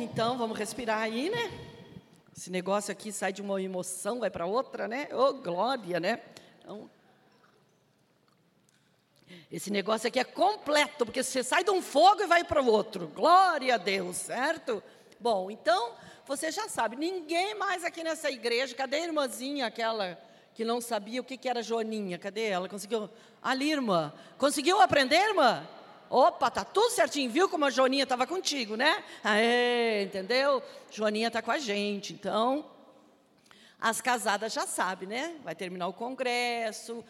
então vamos respirar aí, né? Esse negócio aqui sai de uma emoção, vai para outra, né? Ô, oh, glória, né? Então, esse negócio aqui é completo, porque você sai de um fogo e vai para o outro. Glória a Deus, certo? Bom, então, você já sabe, ninguém mais aqui nessa igreja, cadê a irmãzinha, aquela que não sabia o que, que era Joaninha? Cadê ela? Conseguiu? Ali, irmã. Conseguiu aprender, irmã? Opa, tá tudo certinho, viu como a Joaninha estava contigo, né? Aê, entendeu? Joaninha está com a gente, então. As casadas já sabem, né? Vai terminar o congresso.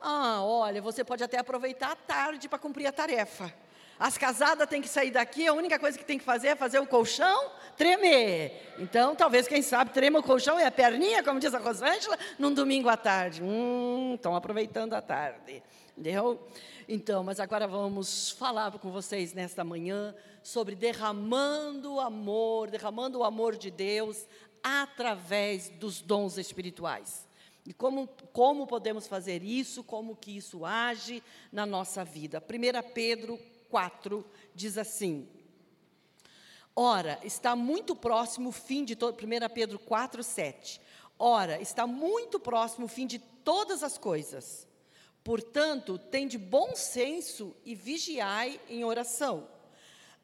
Ah, olha, você pode até aproveitar a tarde para cumprir a tarefa. As casadas têm que sair daqui, a única coisa que tem que fazer é fazer o colchão tremer. Então, talvez, quem sabe, trema o colchão e a perninha, como diz a Rosângela, num domingo à tarde. Hum, estão aproveitando a tarde. Entendeu? Então, mas agora vamos falar com vocês nesta manhã sobre derramando amor, derramando o amor de Deus através dos dons espirituais. E como, como podemos fazer isso, como que isso age na nossa vida. 1 Pedro 4 diz assim: Ora, está muito próximo o fim de todo. 1 Pedro 4, 7. Ora, está muito próximo o fim de todas as coisas. Portanto, tende bom senso e vigiai em oração.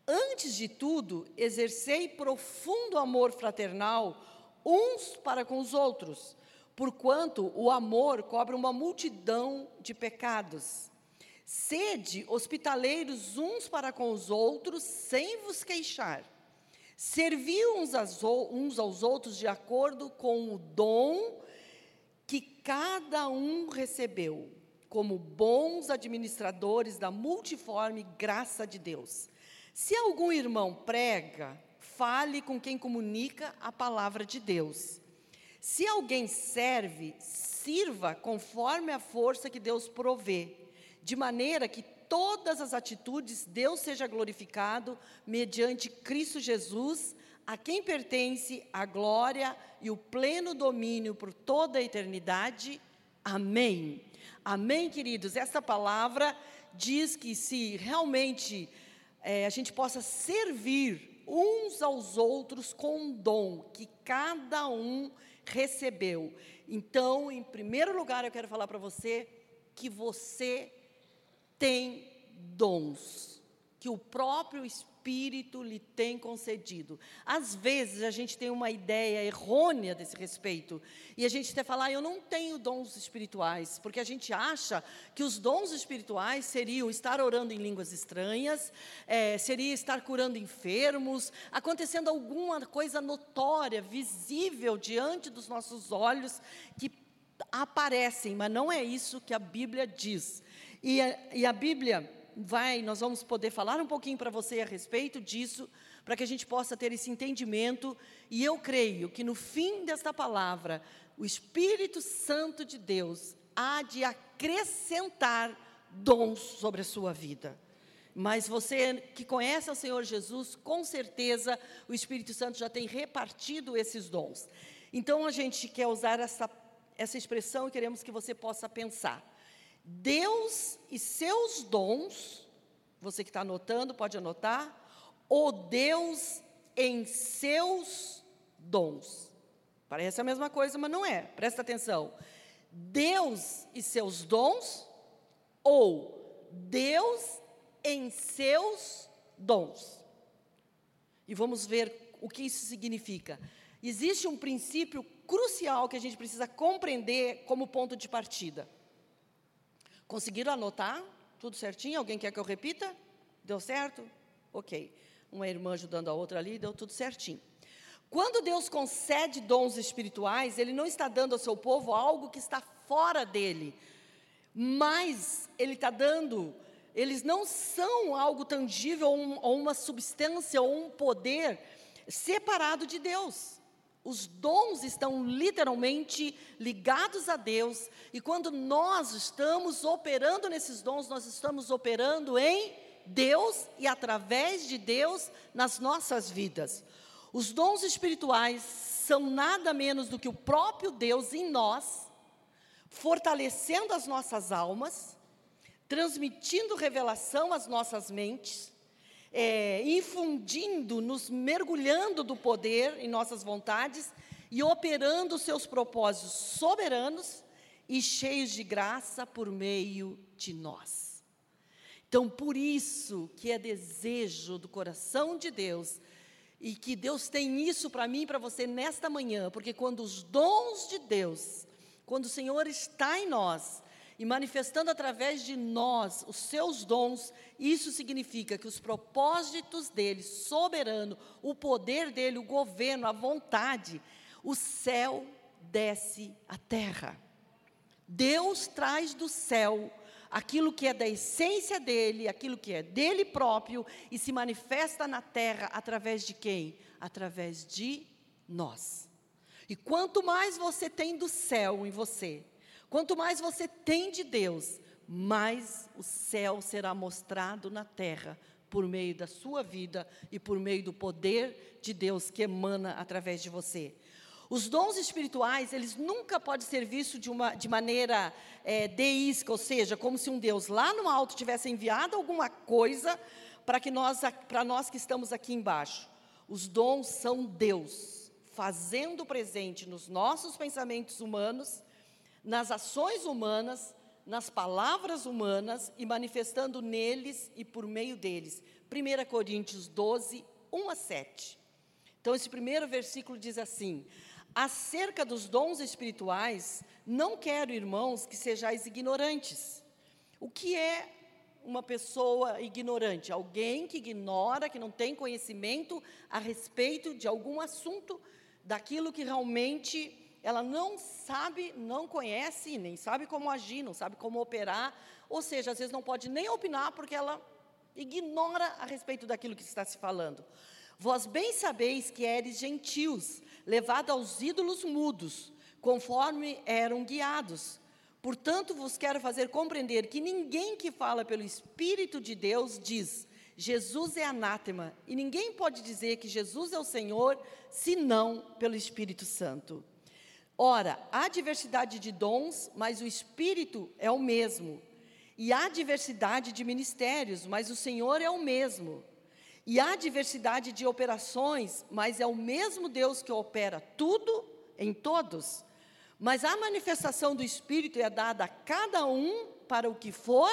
Antes de tudo, exercei profundo amor fraternal uns para com os outros, porquanto o amor cobre uma multidão de pecados. Sede hospitaleiros uns para com os outros, sem vos queixar. Servi uns, uns aos outros de acordo com o dom que cada um recebeu como bons administradores da multiforme graça de Deus. Se algum irmão prega, fale com quem comunica a palavra de Deus. Se alguém serve, sirva conforme a força que Deus provê, de maneira que todas as atitudes Deus seja glorificado mediante Cristo Jesus, a quem pertence a glória e o pleno domínio por toda a eternidade. Amém. Amém, queridos? Essa palavra diz que se realmente é, a gente possa servir uns aos outros com um dom que cada um recebeu. Então, em primeiro lugar, eu quero falar para você que você tem dons, que o próprio Espírito Espírito lhe tem concedido. Às vezes a gente tem uma ideia errônea desse respeito e a gente até fala, ah, eu não tenho dons espirituais, porque a gente acha que os dons espirituais seriam estar orando em línguas estranhas, é, seria estar curando enfermos, acontecendo alguma coisa notória, visível diante dos nossos olhos que aparecem, mas não é isso que a Bíblia diz. E a, e a Bíblia vai, nós vamos poder falar um pouquinho para você a respeito disso, para que a gente possa ter esse entendimento. E eu creio que no fim desta palavra, o Espírito Santo de Deus há de acrescentar dons sobre a sua vida. Mas você que conhece o Senhor Jesus, com certeza o Espírito Santo já tem repartido esses dons. Então a gente quer usar essa, essa expressão e queremos que você possa pensar. Deus e seus dons, você que está anotando, pode anotar, o Deus em seus dons. Parece a mesma coisa, mas não é. Presta atenção. Deus e seus dons, ou Deus em seus dons. E vamos ver o que isso significa. Existe um princípio crucial que a gente precisa compreender como ponto de partida. Conseguiram anotar? Tudo certinho? Alguém quer que eu repita? Deu certo? Ok. Uma irmã ajudando a outra ali, deu tudo certinho. Quando Deus concede dons espirituais, Ele não está dando ao seu povo algo que está fora dele, mas Ele está dando, eles não são algo tangível, ou uma substância, ou um poder separado de Deus. Os dons estão literalmente ligados a Deus, e quando nós estamos operando nesses dons, nós estamos operando em Deus e através de Deus nas nossas vidas. Os dons espirituais são nada menos do que o próprio Deus em nós, fortalecendo as nossas almas, transmitindo revelação às nossas mentes, é, infundindo, nos mergulhando do poder em nossas vontades e operando seus propósitos soberanos e cheios de graça por meio de nós. Então, por isso que é desejo do coração de Deus e que Deus tem isso para mim e para você nesta manhã, porque quando os dons de Deus, quando o Senhor está em nós, e manifestando através de nós os seus dons, isso significa que os propósitos dele, soberano, o poder dele, o governo, a vontade, o céu desce à terra. Deus traz do céu aquilo que é da essência dele, aquilo que é dele próprio e se manifesta na terra através de quem? Através de nós. E quanto mais você tem do céu em você, Quanto mais você tem de Deus, mais o céu será mostrado na terra por meio da sua vida e por meio do poder de Deus que emana através de você. Os dons espirituais, eles nunca podem ser vistos de, uma, de maneira é, ou seja, como se um Deus lá no alto tivesse enviado alguma coisa para que nós, para nós que estamos aqui embaixo. Os dons são Deus fazendo presente nos nossos pensamentos humanos nas ações humanas, nas palavras humanas e manifestando neles e por meio deles. 1 Coríntios 12, 1 a 7. Então, esse primeiro versículo diz assim: Acerca dos dons espirituais, não quero, irmãos, que sejais ignorantes. O que é uma pessoa ignorante? Alguém que ignora, que não tem conhecimento a respeito de algum assunto, daquilo que realmente ela não sabe, não conhece, nem sabe como agir, não sabe como operar, ou seja, às vezes não pode nem opinar porque ela ignora a respeito daquilo que está se falando. Vós bem sabeis que eres gentios, levados aos ídolos mudos, conforme eram guiados. Portanto, vos quero fazer compreender que ninguém que fala pelo Espírito de Deus diz: Jesus é anátema, e ninguém pode dizer que Jesus é o Senhor, senão pelo Espírito Santo. Ora, há diversidade de dons, mas o Espírito é o mesmo. E há diversidade de ministérios, mas o Senhor é o mesmo. E há diversidade de operações, mas é o mesmo Deus que opera tudo em todos. Mas a manifestação do Espírito é dada a cada um para o que for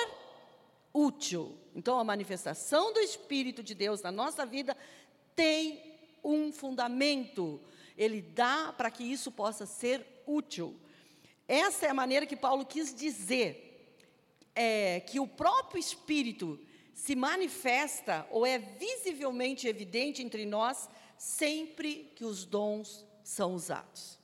útil. Então, a manifestação do Espírito de Deus na nossa vida tem um fundamento ele dá para que isso possa ser útil. Essa é a maneira que Paulo quis dizer é, que o próprio Espírito se manifesta ou é visivelmente evidente entre nós sempre que os dons são usados.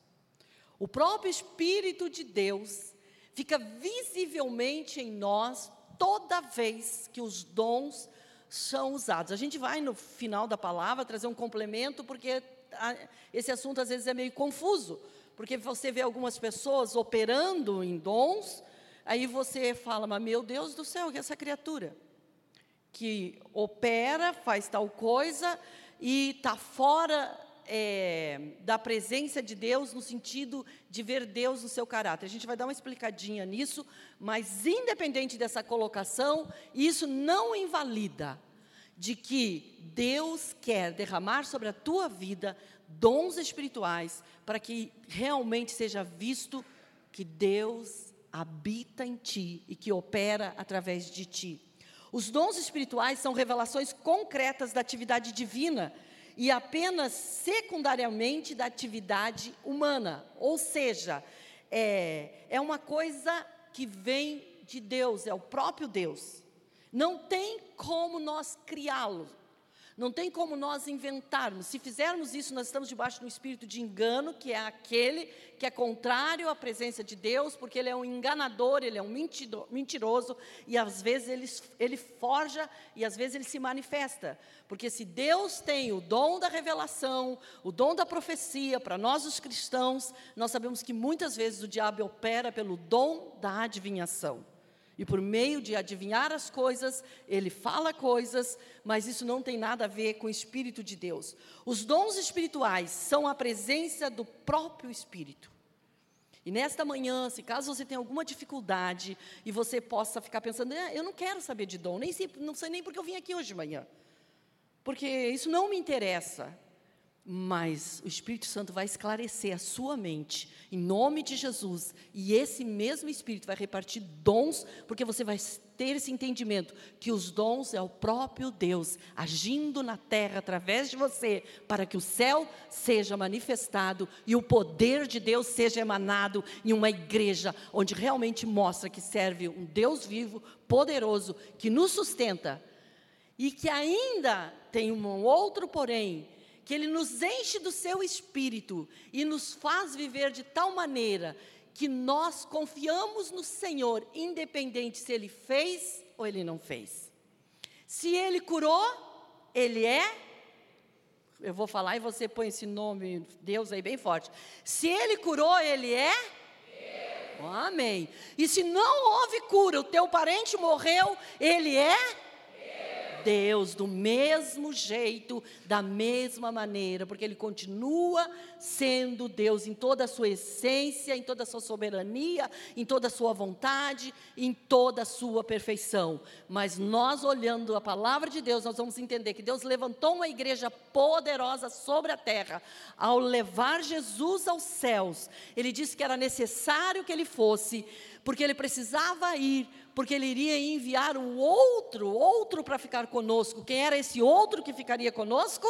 O próprio Espírito de Deus fica visivelmente em nós toda vez que os dons são usados. A gente vai no final da palavra trazer um complemento, porque esse assunto às vezes é meio confuso, porque você vê algumas pessoas operando em dons, aí você fala, mas meu Deus do céu, que é essa criatura que opera, faz tal coisa e está fora é, da presença de Deus no sentido de ver Deus no seu caráter. A gente vai dar uma explicadinha nisso, mas independente dessa colocação, isso não invalida de que Deus quer derramar sobre a tua vida dons espirituais para que realmente seja visto que Deus habita em ti e que opera através de ti. Os dons espirituais são revelações concretas da atividade divina e apenas secundariamente da atividade humana. Ou seja, é, é uma coisa que vem de Deus, é o próprio Deus. Não tem como nós criá-lo. Não tem como nós inventarmos. Se fizermos isso, nós estamos debaixo de um espírito de engano, que é aquele que é contrário à presença de Deus, porque ele é um enganador, ele é um mentiroso, e às vezes ele, ele forja e às vezes ele se manifesta. Porque se Deus tem o dom da revelação, o dom da profecia para nós os cristãos, nós sabemos que muitas vezes o diabo opera pelo dom da adivinhação. E por meio de adivinhar as coisas, ele fala coisas, mas isso não tem nada a ver com o Espírito de Deus. Os dons espirituais são a presença do próprio Espírito. E nesta manhã, se caso você tenha alguma dificuldade e você possa ficar pensando, ah, eu não quero saber de dom, nem sei, não sei nem porque eu vim aqui hoje de manhã. porque isso não me interessa. Mas o Espírito Santo vai esclarecer a sua mente, em nome de Jesus, e esse mesmo Espírito vai repartir dons, porque você vai ter esse entendimento que os dons é o próprio Deus agindo na terra através de você, para que o céu seja manifestado e o poder de Deus seja emanado em uma igreja onde realmente mostra que serve um Deus vivo, poderoso, que nos sustenta e que ainda tem um outro porém que Ele nos enche do seu espírito e nos faz viver de tal maneira que nós confiamos no Senhor, independente se Ele fez ou Ele não fez. Se Ele curou, Ele é. Eu vou falar e você põe esse nome, Deus aí bem forte. Se Ele curou, Ele é. Amém. E se não houve cura, o teu parente morreu, Ele é. Deus do mesmo jeito, da mesma maneira, porque Ele continua sendo Deus em toda a sua essência, em toda a sua soberania, em toda a sua vontade, em toda a sua perfeição. Mas nós, olhando a palavra de Deus, nós vamos entender que Deus levantou uma igreja poderosa sobre a terra, ao levar Jesus aos céus. Ele disse que era necessário que Ele fosse, porque Ele precisava ir porque ele iria enviar o outro, outro para ficar conosco. Quem era esse outro que ficaria conosco?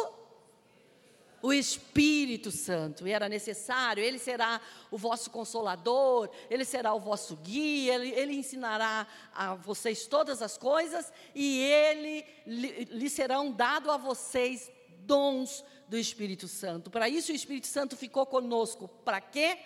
O Espírito Santo, e era necessário, ele será o vosso consolador, ele será o vosso guia, ele, ele ensinará a vocês todas as coisas, e ele lhe, lhe serão dados a vocês dons do Espírito Santo. Para isso o Espírito Santo ficou conosco. Para quê?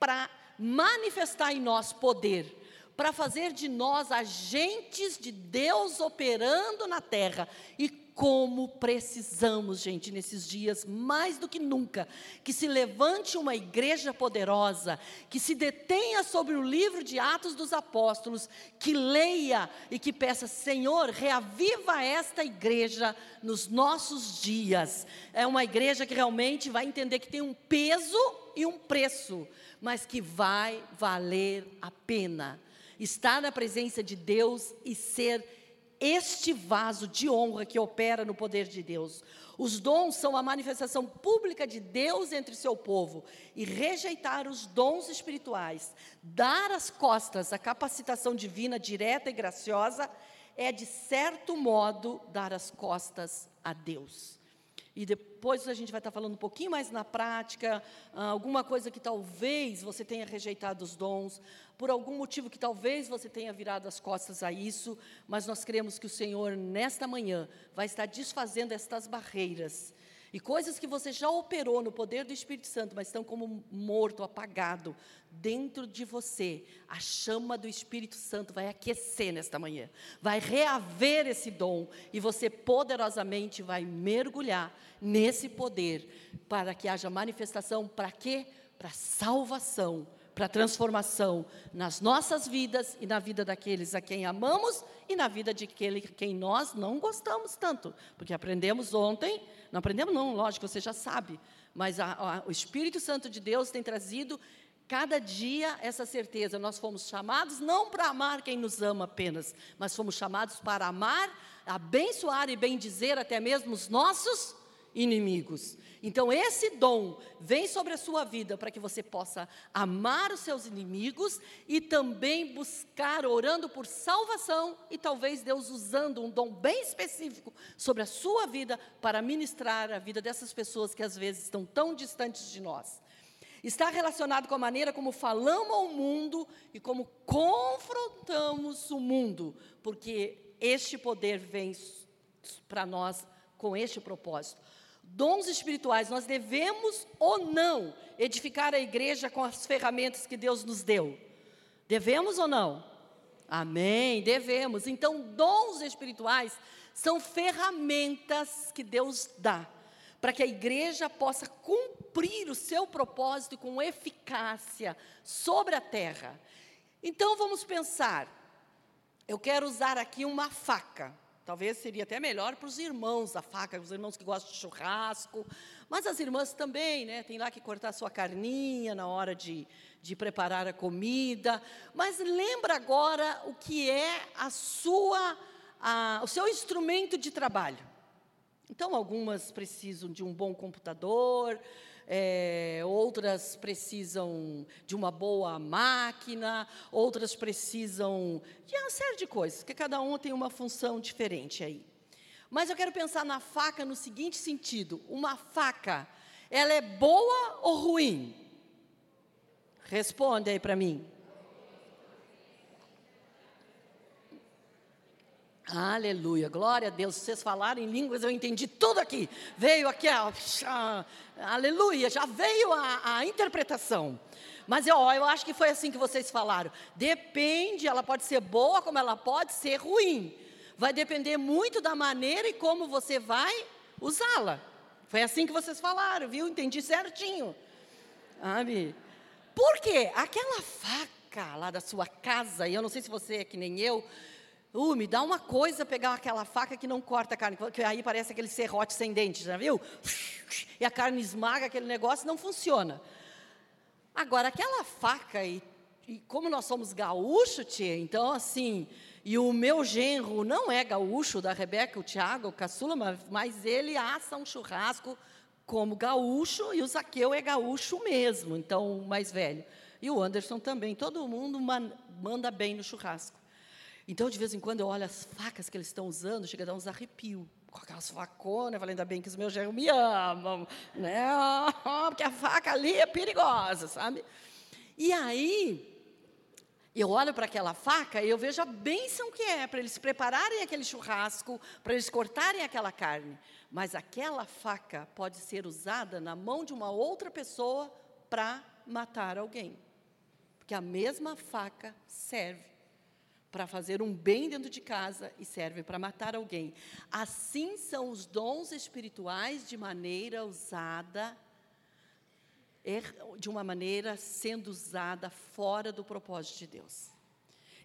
Para manifestar em nós poder para fazer de nós agentes de Deus operando na terra. E como precisamos, gente, nesses dias, mais do que nunca, que se levante uma igreja poderosa, que se detenha sobre o livro de Atos dos Apóstolos, que leia e que peça, Senhor, reaviva esta igreja nos nossos dias. É uma igreja que realmente vai entender que tem um peso e um preço, mas que vai valer a pena estar na presença de Deus e ser este vaso de honra que opera no poder de Deus. Os dons são a manifestação pública de Deus entre seu povo. E rejeitar os dons espirituais, dar as costas à capacitação divina direta e graciosa, é, de certo modo, dar as costas a Deus. E depois a gente vai estar falando um pouquinho mais na prática, ah, alguma coisa que talvez você tenha rejeitado os dons, por algum motivo que talvez você tenha virado as costas a isso, mas nós cremos que o Senhor, nesta manhã, vai estar desfazendo estas barreiras. E coisas que você já operou no poder do Espírito Santo, mas estão como morto, apagado, dentro de você, a chama do Espírito Santo vai aquecer nesta manhã, vai reaver esse dom, e você poderosamente vai mergulhar nesse poder, para que haja manifestação, para quê? Para salvação para transformação nas nossas vidas e na vida daqueles a quem amamos e na vida de aquele quem nós não gostamos tanto. Porque aprendemos ontem, não aprendemos não, lógico, você já sabe, mas a, a, o Espírito Santo de Deus tem trazido cada dia essa certeza. Nós fomos chamados não para amar quem nos ama apenas, mas fomos chamados para amar, abençoar e bendizer até mesmo os nossos inimigos. Então, esse dom vem sobre a sua vida para que você possa amar os seus inimigos e também buscar, orando por salvação, e talvez Deus usando um dom bem específico sobre a sua vida para ministrar a vida dessas pessoas que às vezes estão tão distantes de nós. Está relacionado com a maneira como falamos ao mundo e como confrontamos o mundo, porque este poder vem para nós com este propósito dons espirituais, nós devemos ou não edificar a igreja com as ferramentas que Deus nos deu? Devemos ou não? Amém, devemos. Então, dons espirituais são ferramentas que Deus dá para que a igreja possa cumprir o seu propósito com eficácia sobre a terra. Então, vamos pensar. Eu quero usar aqui uma faca. Talvez seria até melhor para os irmãos a faca, os irmãos que gostam de churrasco, mas as irmãs também, né? Tem lá que cortar a sua carninha na hora de, de preparar a comida. Mas lembra agora o que é a sua, a, o seu instrumento de trabalho. Então, algumas precisam de um bom computador, é, outras precisam de uma boa máquina, outras precisam de uma série de coisas, porque cada uma tem uma função diferente aí. Mas eu quero pensar na faca no seguinte sentido: uma faca, ela é boa ou ruim? Responde aí para mim. Aleluia, glória a Deus. Vocês falaram em línguas, eu entendi tudo aqui. Veio aqui, a, aleluia, já veio a, a interpretação. Mas eu, eu acho que foi assim que vocês falaram. Depende, ela pode ser boa, como ela pode ser ruim. Vai depender muito da maneira e como você vai usá-la. Foi assim que vocês falaram, viu? Entendi certinho. Sabe? Por quê? Aquela faca lá da sua casa, e eu não sei se você é que nem eu, Uh, me dá uma coisa pegar aquela faca que não corta a carne, que aí parece aquele serrote sem dente, já viu? E a carne esmaga aquele negócio, não funciona. Agora, aquela faca, e, e como nós somos gaúchos, tia, então assim, e o meu genro não é gaúcho, da Rebeca, o Tiago, o caçula, mas, mas ele assa um churrasco como gaúcho, e o Zaqueu é gaúcho mesmo, então, o mais velho. E o Anderson também, todo mundo man, manda bem no churrasco. Então, de vez em quando, eu olho as facas que eles estão usando, chega a dar uns arrepios. Com aquelas faconas, eu falei, ainda bem que os meus gerros me amam, né? Porque a faca ali é perigosa, sabe? E aí, eu olho para aquela faca e eu vejo a bênção que é para eles prepararem aquele churrasco, para eles cortarem aquela carne. Mas aquela faca pode ser usada na mão de uma outra pessoa para matar alguém. Porque a mesma faca serve para fazer um bem dentro de casa e serve para matar alguém. Assim são os dons espirituais de maneira usada, er, de uma maneira sendo usada fora do propósito de Deus.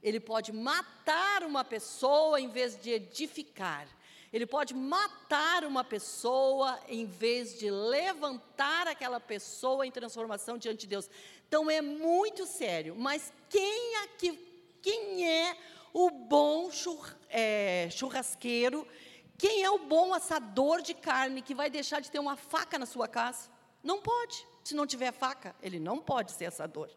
Ele pode matar uma pessoa em vez de edificar. Ele pode matar uma pessoa em vez de levantar aquela pessoa em transformação diante de Deus. Então é muito sério. Mas quem aqui quem é o bom é, churrasqueiro, quem é o bom assador de carne que vai deixar de ter uma faca na sua casa? Não pode. Se não tiver faca, ele não pode ser assador.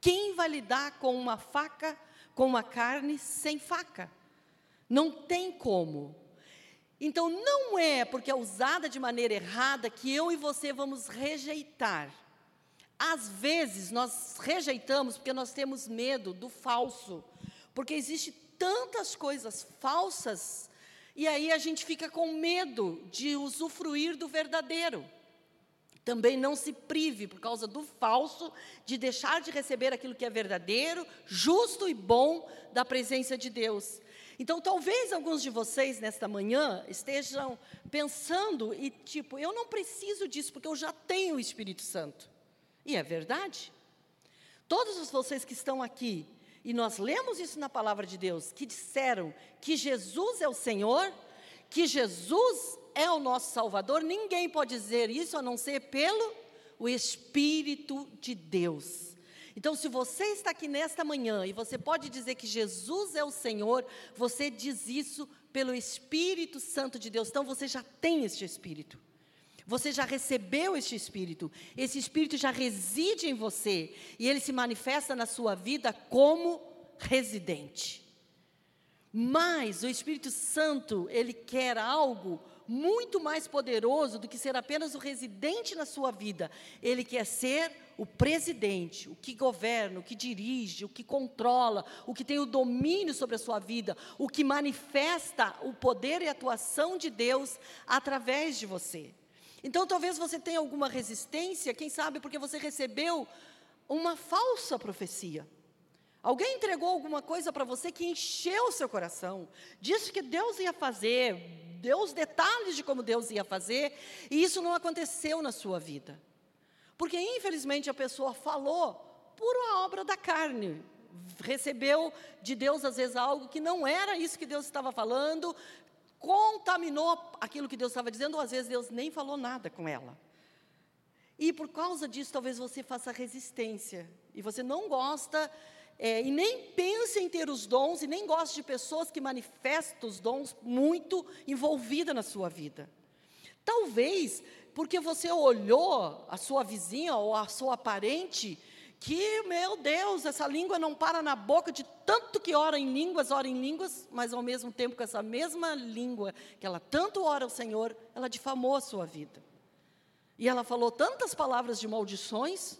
Quem vai lidar com uma faca, com uma carne sem faca? Não tem como. Então, não é porque é usada de maneira errada que eu e você vamos rejeitar. Às vezes nós rejeitamos porque nós temos medo do falso, porque existe tantas coisas falsas e aí a gente fica com medo de usufruir do verdadeiro. Também não se prive por causa do falso de deixar de receber aquilo que é verdadeiro, justo e bom da presença de Deus. Então, talvez alguns de vocês nesta manhã estejam pensando e tipo, eu não preciso disso porque eu já tenho o Espírito Santo. E é verdade. Todos vocês que estão aqui, e nós lemos isso na palavra de Deus, que disseram que Jesus é o Senhor, que Jesus é o nosso Salvador, ninguém pode dizer isso a não ser pelo o Espírito de Deus. Então, se você está aqui nesta manhã e você pode dizer que Jesus é o Senhor, você diz isso pelo Espírito Santo de Deus. Então, você já tem este Espírito. Você já recebeu este Espírito. Esse Espírito já reside em você. E ele se manifesta na sua vida como residente. Mas o Espírito Santo, ele quer algo muito mais poderoso do que ser apenas o residente na sua vida. Ele quer ser o presidente, o que governa, o que dirige, o que controla, o que tem o domínio sobre a sua vida, o que manifesta o poder e a atuação de Deus através de você. Então, talvez você tenha alguma resistência, quem sabe porque você recebeu uma falsa profecia. Alguém entregou alguma coisa para você que encheu o seu coração, disse que Deus ia fazer, deu os detalhes de como Deus ia fazer, e isso não aconteceu na sua vida. Porque, infelizmente, a pessoa falou por uma obra da carne, recebeu de Deus, às vezes, algo que não era isso que Deus estava falando, contaminou aquilo que Deus estava dizendo, ou às vezes Deus nem falou nada com ela. E por causa disso, talvez você faça resistência. E você não gosta, é, e nem pensa em ter os dons, e nem gosta de pessoas que manifestam os dons muito envolvida na sua vida. Talvez porque você olhou a sua vizinha ou a sua parente que, meu Deus, essa língua não para na boca de tanto que ora em línguas, ora em línguas, mas ao mesmo tempo com essa mesma língua que ela tanto ora ao Senhor, ela difamou a sua vida. E ela falou tantas palavras de maldições,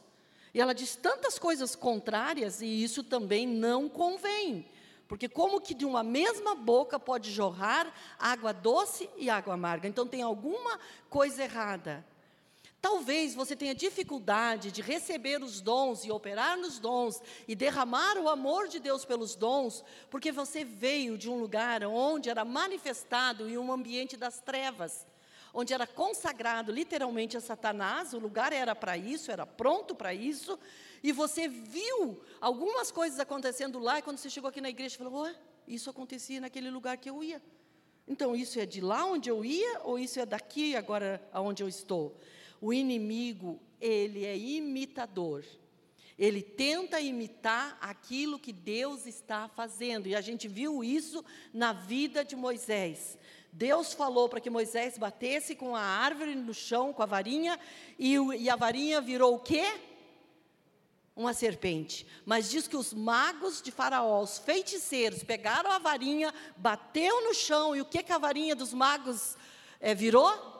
e ela diz tantas coisas contrárias, e isso também não convém. Porque como que de uma mesma boca pode jorrar água doce e água amarga? Então tem alguma coisa errada. Talvez você tenha dificuldade de receber os dons e operar nos dons e derramar o amor de Deus pelos dons, porque você veio de um lugar onde era manifestado em um ambiente das trevas, onde era consagrado literalmente a Satanás, o lugar era para isso, era pronto para isso, e você viu algumas coisas acontecendo lá, e quando você chegou aqui na igreja, falou: oh, isso acontecia naquele lugar que eu ia. Então, isso é de lá onde eu ia, ou isso é daqui agora aonde eu estou? O inimigo, ele é imitador. Ele tenta imitar aquilo que Deus está fazendo. E a gente viu isso na vida de Moisés. Deus falou para que Moisés batesse com a árvore no chão, com a varinha, e, e a varinha virou o quê? Uma serpente. Mas diz que os magos de Faraó, os feiticeiros, pegaram a varinha, bateu no chão, e o que, que a varinha dos magos é, virou?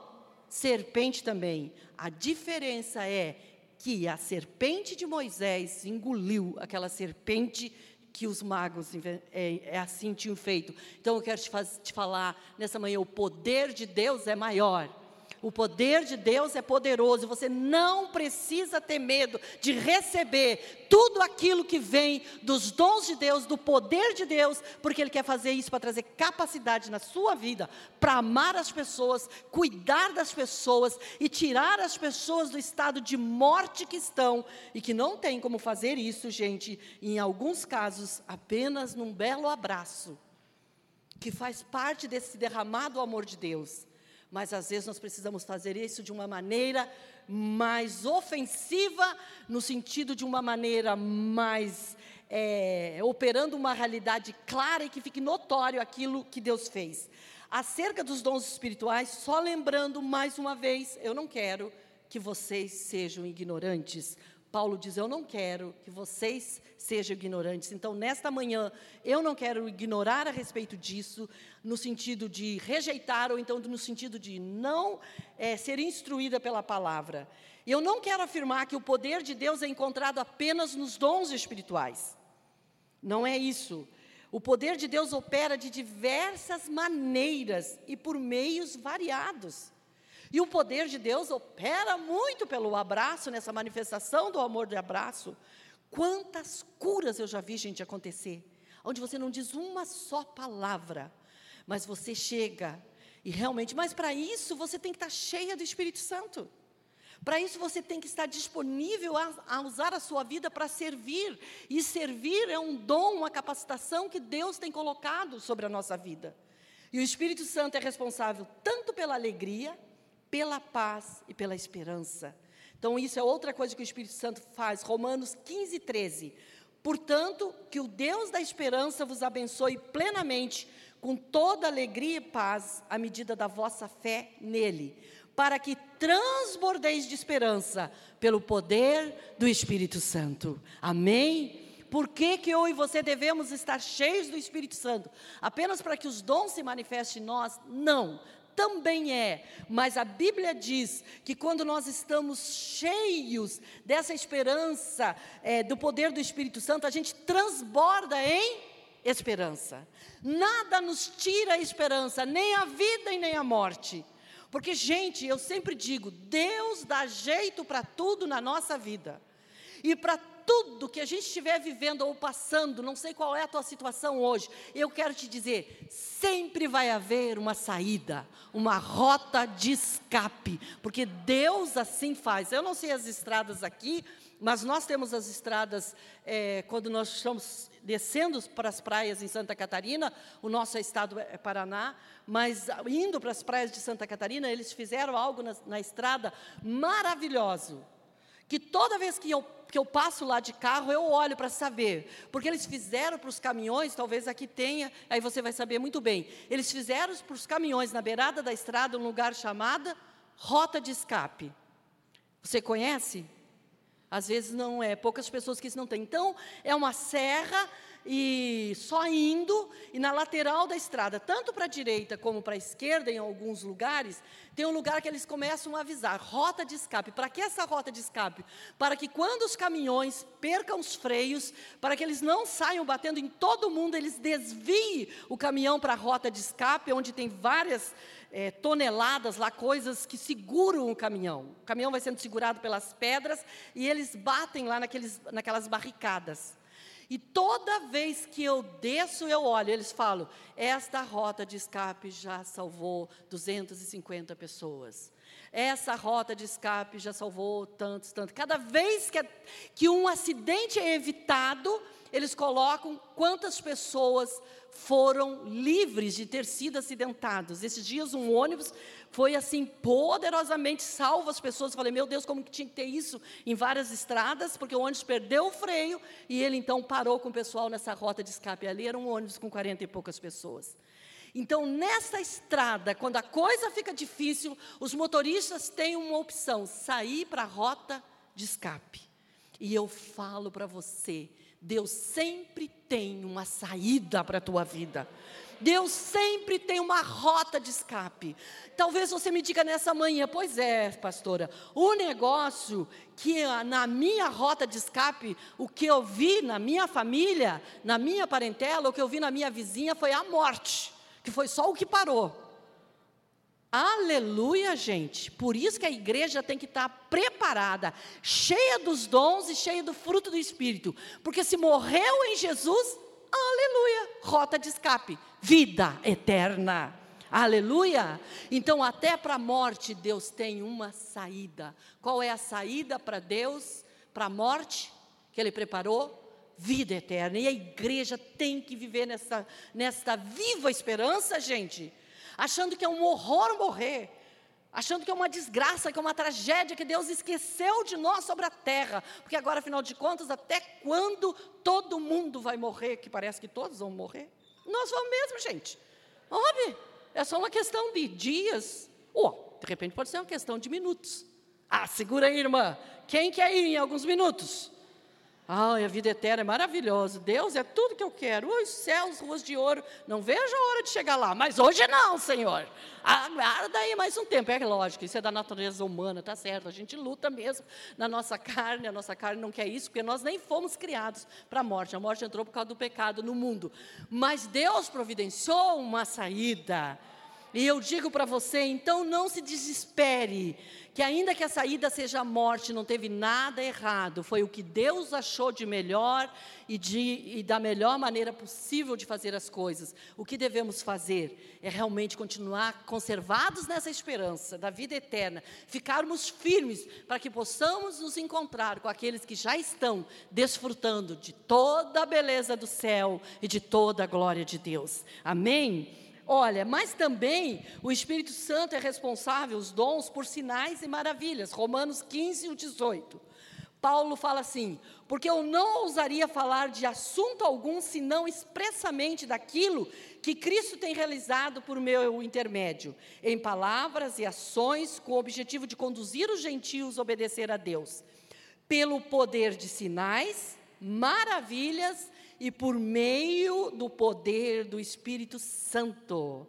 Serpente também. A diferença é que a serpente de Moisés engoliu aquela serpente que os magos é, é, assim tinham feito. Então eu quero te, faz, te falar nessa manhã: o poder de Deus é maior. O poder de Deus é poderoso, você não precisa ter medo de receber tudo aquilo que vem dos dons de Deus, do poder de Deus, porque Ele quer fazer isso para trazer capacidade na sua vida, para amar as pessoas, cuidar das pessoas e tirar as pessoas do estado de morte que estão e que não tem como fazer isso, gente, em alguns casos, apenas num belo abraço, que faz parte desse derramado amor de Deus. Mas às vezes nós precisamos fazer isso de uma maneira mais ofensiva, no sentido de uma maneira mais é, operando uma realidade clara e que fique notório aquilo que Deus fez. Acerca dos dons espirituais, só lembrando mais uma vez, eu não quero que vocês sejam ignorantes. Paulo diz: Eu não quero que vocês sejam ignorantes. Então, nesta manhã, eu não quero ignorar a respeito disso, no sentido de rejeitar, ou então no sentido de não é, ser instruída pela palavra. Eu não quero afirmar que o poder de Deus é encontrado apenas nos dons espirituais. Não é isso. O poder de Deus opera de diversas maneiras e por meios variados. E o poder de Deus opera muito pelo abraço, nessa manifestação do amor de abraço. Quantas curas eu já vi, gente, acontecer, onde você não diz uma só palavra, mas você chega e realmente, mas para isso você tem que estar cheia do Espírito Santo. Para isso você tem que estar disponível a, a usar a sua vida para servir. E servir é um dom, uma capacitação que Deus tem colocado sobre a nossa vida. E o Espírito Santo é responsável tanto pela alegria, pela paz e pela esperança. Então, isso é outra coisa que o Espírito Santo faz. Romanos 15, 13. Portanto, que o Deus da esperança vos abençoe plenamente, com toda alegria e paz, à medida da vossa fé nele, para que transbordeis de esperança pelo poder do Espírito Santo. Amém? Por que, que eu e você devemos estar cheios do Espírito Santo? Apenas para que os dons se manifestem em nós? Não também é, mas a Bíblia diz que quando nós estamos cheios dessa esperança, é, do poder do Espírito Santo, a gente transborda em esperança. Nada nos tira a esperança, nem a vida e nem a morte. Porque, gente, eu sempre digo, Deus dá jeito para tudo na nossa vida. E para tudo que a gente estiver vivendo ou passando, não sei qual é a tua situação hoje, eu quero te dizer, sempre vai haver uma saída, uma rota de escape, porque Deus assim faz. Eu não sei as estradas aqui, mas nós temos as estradas, é, quando nós estamos descendo para as praias em Santa Catarina, o nosso estado é Paraná, mas indo para as praias de Santa Catarina, eles fizeram algo na, na estrada maravilhoso que toda vez que eu, que eu passo lá de carro, eu olho para saber, porque eles fizeram para os caminhões, talvez aqui tenha, aí você vai saber muito bem, eles fizeram para os caminhões na beirada da estrada, um lugar chamado rota de escape. Você conhece? Às vezes não é, poucas pessoas que isso não têm. Então, é uma serra e só indo, e na lateral da estrada, tanto para a direita como para a esquerda, em alguns lugares, tem um lugar que eles começam a avisar, rota de escape. Para que essa rota de escape? Para que quando os caminhões percam os freios, para que eles não saiam batendo em todo mundo, eles desviem o caminhão para a rota de escape, onde tem várias é, toneladas lá, coisas que seguram o caminhão. O caminhão vai sendo segurado pelas pedras e eles batem lá naqueles, naquelas barricadas. E toda vez que eu desço, eu olho, eles falam: esta rota de escape já salvou 250 pessoas. Essa rota de escape já salvou tantos, tantos. Cada vez que, que um acidente é evitado, eles colocam quantas pessoas foram livres de ter sido acidentados. Esses dias um ônibus foi assim poderosamente salvo as pessoas. Eu falei, meu Deus, como que tinha que ter isso em várias estradas, porque o ônibus perdeu o freio e ele então parou com o pessoal nessa rota de escape. Ali era um ônibus com 40 e poucas pessoas. Então, nessa estrada, quando a coisa fica difícil, os motoristas têm uma opção: sair para a rota de escape. E eu falo para você, Deus sempre tem uma saída para a tua vida. Deus sempre tem uma rota de escape. Talvez você me diga nessa manhã, pois é, pastora, o negócio que na minha rota de escape, o que eu vi na minha família, na minha parentela, o que eu vi na minha vizinha foi a morte, que foi só o que parou. Aleluia, gente. Por isso que a igreja tem que estar preparada, cheia dos dons e cheia do fruto do Espírito. Porque se morreu em Jesus, aleluia, rota de escape, vida eterna. Aleluia! Então, até para a morte, Deus tem uma saída. Qual é a saída para Deus, para a morte que Ele preparou? Vida eterna. E a igreja tem que viver nessa, nessa viva esperança, gente achando que é um horror morrer, achando que é uma desgraça, que é uma tragédia, que Deus esqueceu de nós sobre a terra, porque agora, afinal de contas, até quando todo mundo vai morrer, que parece que todos vão morrer? Nós vamos mesmo, gente. Óbvio, é só uma questão de dias, ou, de repente, pode ser uma questão de minutos. Ah, segura aí, irmã, quem quer ir em alguns minutos? Ai, a vida eterna é maravilhosa. Deus é tudo que eu quero. Os céus, ruas de ouro. Não vejo a hora de chegar lá. Mas hoje não, Senhor. Aguarda aí mais um tempo. É lógico, isso é da natureza humana, tá certo. A gente luta mesmo na nossa carne. A nossa carne não quer isso, porque nós nem fomos criados para a morte. A morte entrou por causa do pecado no mundo. Mas Deus providenciou uma saída. E eu digo para você, então não se desespere, que ainda que a saída seja a morte, não teve nada errado, foi o que Deus achou de melhor e, de, e da melhor maneira possível de fazer as coisas. O que devemos fazer é realmente continuar conservados nessa esperança da vida eterna, ficarmos firmes para que possamos nos encontrar com aqueles que já estão desfrutando de toda a beleza do céu e de toda a glória de Deus. Amém? Olha, mas também o Espírito Santo é responsável, os dons, por sinais e maravilhas. Romanos 15, 18. Paulo fala assim: porque eu não ousaria falar de assunto algum, senão expressamente daquilo que Cristo tem realizado por meu intermédio, em palavras e ações, com o objetivo de conduzir os gentios a obedecer a Deus, pelo poder de sinais, maravilhas e por meio do poder do Espírito Santo.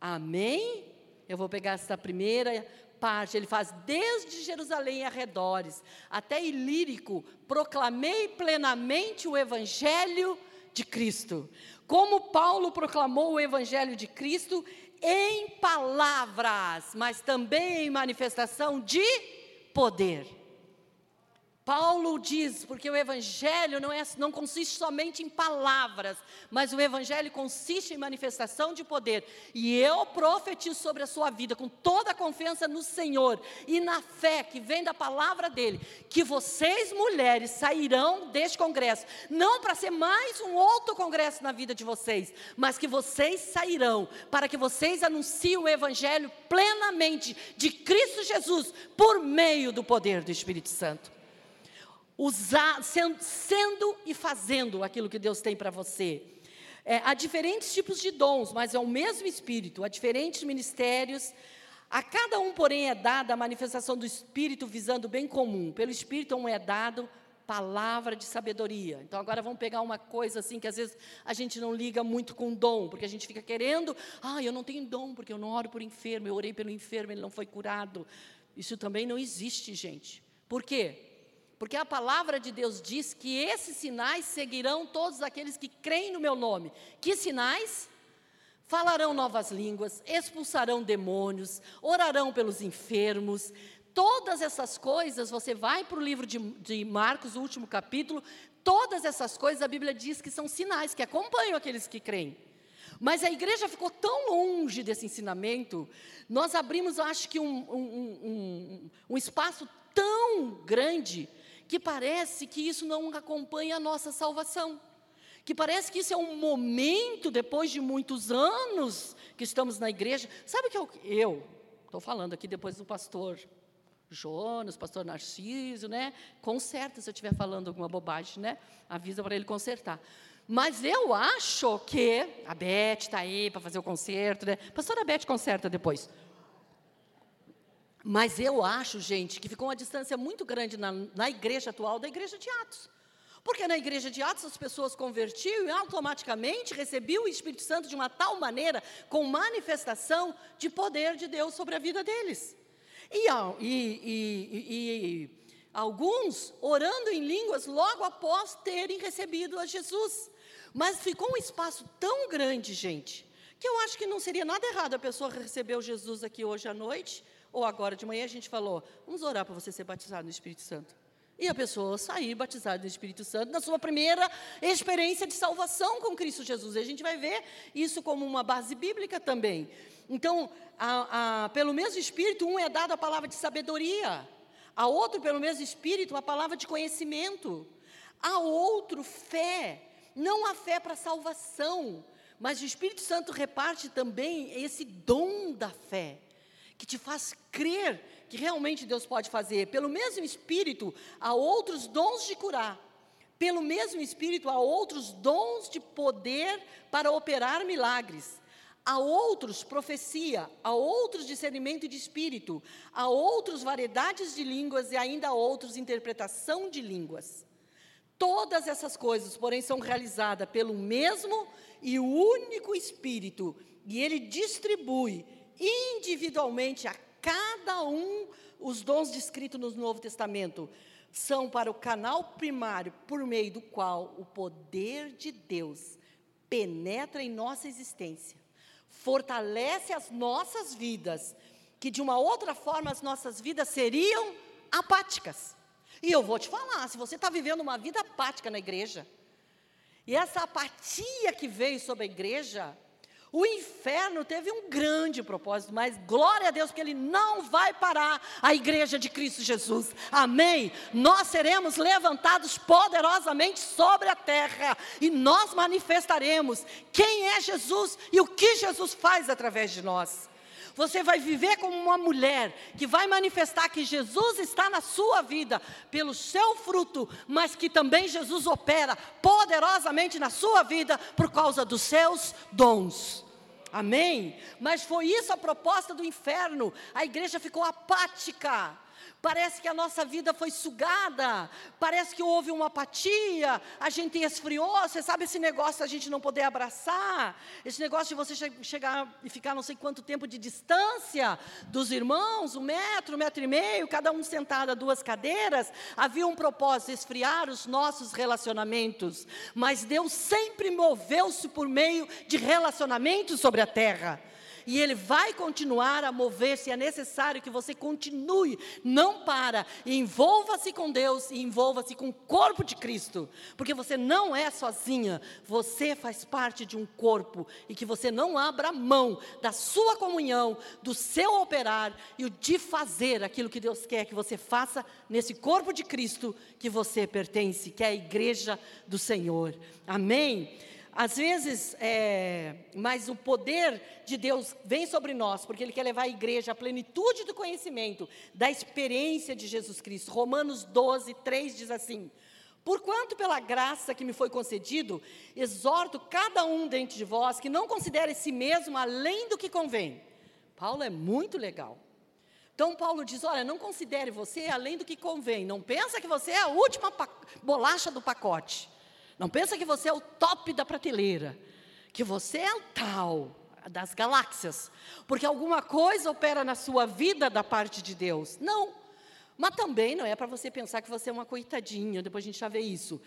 Amém? Eu vou pegar essa primeira parte, ele faz desde Jerusalém e arredores, até Ilírico, proclamei plenamente o Evangelho de Cristo. Como Paulo proclamou o Evangelho de Cristo em palavras, mas também em manifestação de poder. Paulo diz, porque o Evangelho não, é, não consiste somente em palavras, mas o Evangelho consiste em manifestação de poder. E eu profetizo sobre a sua vida, com toda a confiança no Senhor e na fé que vem da palavra dEle, que vocês, mulheres, sairão deste congresso, não para ser mais um outro congresso na vida de vocês, mas que vocês sairão para que vocês anunciem o Evangelho plenamente de Cristo Jesus, por meio do poder do Espírito Santo usar, sendo, sendo e fazendo aquilo que Deus tem para você. É, há diferentes tipos de dons, mas é o mesmo Espírito, há diferentes ministérios, A cada um, porém, é dada a manifestação do Espírito visando o bem comum. Pelo Espírito um é dado palavra de sabedoria. Então agora vamos pegar uma coisa assim que às vezes a gente não liga muito com dom, porque a gente fica querendo, ah, eu não tenho dom porque eu não oro por enfermo, eu orei pelo enfermo, ele não foi curado. Isso também não existe, gente. Por quê? Porque a palavra de Deus diz que esses sinais seguirão todos aqueles que creem no meu nome. Que sinais? falarão novas línguas, expulsarão demônios, orarão pelos enfermos. Todas essas coisas, você vai para o livro de, de Marcos, o último capítulo, todas essas coisas a Bíblia diz que são sinais que acompanham aqueles que creem. Mas a igreja ficou tão longe desse ensinamento, nós abrimos, acho que, um, um, um, um espaço tão grande, que parece que isso não acompanha a nossa salvação que parece que isso é um momento, depois de muitos anos que estamos na igreja. Sabe o que eu estou falando aqui depois do pastor Jonas, pastor Narciso, né? Conserta se eu estiver falando alguma bobagem, né? Avisa para ele consertar. Mas eu acho que a Beth está aí para fazer o conserto, né? Pastora Beth conserta depois. Mas eu acho, gente, que ficou uma distância muito grande na, na igreja atual da igreja de Atos. Porque na igreja de Atos as pessoas convertiam e automaticamente recebiam o Espírito Santo de uma tal maneira, com manifestação de poder de Deus sobre a vida deles. E, e, e, e alguns orando em línguas logo após terem recebido a Jesus. Mas ficou um espaço tão grande, gente, que eu acho que não seria nada errado a pessoa receber o Jesus aqui hoje à noite, ou agora de manhã a gente falou: vamos orar para você ser batizado no Espírito Santo. E a pessoa sair batizada no Espírito Santo na sua primeira experiência de salvação com Cristo Jesus. E a gente vai ver isso como uma base bíblica também. Então, a, a, pelo mesmo Espírito, um é dado a palavra de sabedoria, a outro, pelo mesmo Espírito, a palavra de conhecimento, a outro, fé. Não a fé para salvação, mas o Espírito Santo reparte também esse dom da fé, que te faz crer que realmente Deus pode fazer. Pelo mesmo Espírito, há outros dons de curar. Pelo mesmo Espírito, há outros dons de poder para operar milagres. Há outros profecia, há outros discernimento de espírito, há outros variedades de línguas e ainda há outros interpretação de línguas. Todas essas coisas, porém, são realizadas pelo mesmo e único Espírito, e ele distribui individualmente a cada um, os dons descritos no Novo Testamento, são para o canal primário por meio do qual o poder de Deus penetra em nossa existência, fortalece as nossas vidas, que de uma outra forma as nossas vidas seriam apáticas. E eu vou te falar, se você está vivendo uma vida apática na igreja, e essa apatia que veio sobre a igreja, o inferno teve um grande propósito, mas glória a Deus que ele não vai parar a igreja de Cristo Jesus. Amém. Nós seremos levantados poderosamente sobre a terra e nós manifestaremos quem é Jesus e o que Jesus faz através de nós. Você vai viver como uma mulher que vai manifestar que Jesus está na sua vida pelo seu fruto, mas que também Jesus opera poderosamente na sua vida por causa dos seus dons. Amém? Mas foi isso a proposta do inferno. A igreja ficou apática. Parece que a nossa vida foi sugada, parece que houve uma apatia, a gente esfriou. Você sabe esse negócio a gente não poder abraçar, esse negócio de você chegar e ficar não sei quanto tempo de distância dos irmãos, um metro, um metro e meio, cada um sentado a duas cadeiras. Havia um propósito, esfriar os nossos relacionamentos. Mas Deus sempre moveu-se por meio de relacionamentos sobre a terra e Ele vai continuar a mover-se. É necessário que você continue, não para, envolva-se com Deus e envolva-se com o corpo de Cristo, porque você não é sozinha, você faz parte de um corpo e que você não abra mão da sua comunhão, do seu operar e o de fazer aquilo que Deus quer que você faça nesse corpo de Cristo que você pertence, que é a igreja do Senhor. Amém? Às vezes, é, mas o poder de Deus vem sobre nós, porque Ele quer levar a igreja à plenitude do conhecimento, da experiência de Jesus Cristo. Romanos 12, 3 diz assim: Porquanto, pela graça que me foi concedido, exorto cada um dentre de vós que não considere si mesmo além do que convém. Paulo é muito legal. Então Paulo diz: olha, não considere você além do que convém. Não pensa que você é a última bolacha do pacote. Não pensa que você é o top da prateleira. Que você é o tal das galáxias. Porque alguma coisa opera na sua vida da parte de Deus. Não. Mas também não é para você pensar que você é uma coitadinha, depois a gente já vê isso.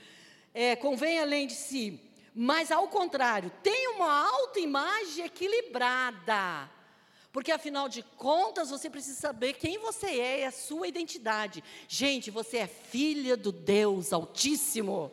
É, convém além de si. Mas ao contrário, tem uma autoimagem equilibrada. Porque afinal de contas, você precisa saber quem você é e a sua identidade. Gente, você é filha do Deus Altíssimo.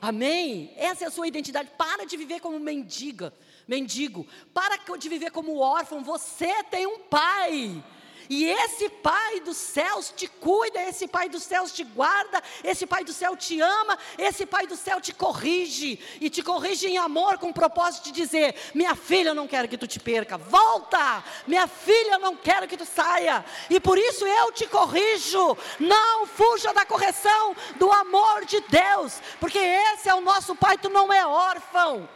Amém? Essa é a sua identidade. Para de viver como mendiga, mendigo. Para de viver como órfão. Você tem um pai. E esse Pai dos céus te cuida, esse Pai dos céus te guarda, esse Pai do céu te ama, esse Pai do céu te corrige, e te corrige em amor, com o propósito de dizer: minha filha, eu não quero que tu te perca, volta, minha filha, eu não quero que tu saia, e por isso eu te corrijo, não fuja da correção do amor de Deus, porque esse é o nosso Pai, tu não é órfão.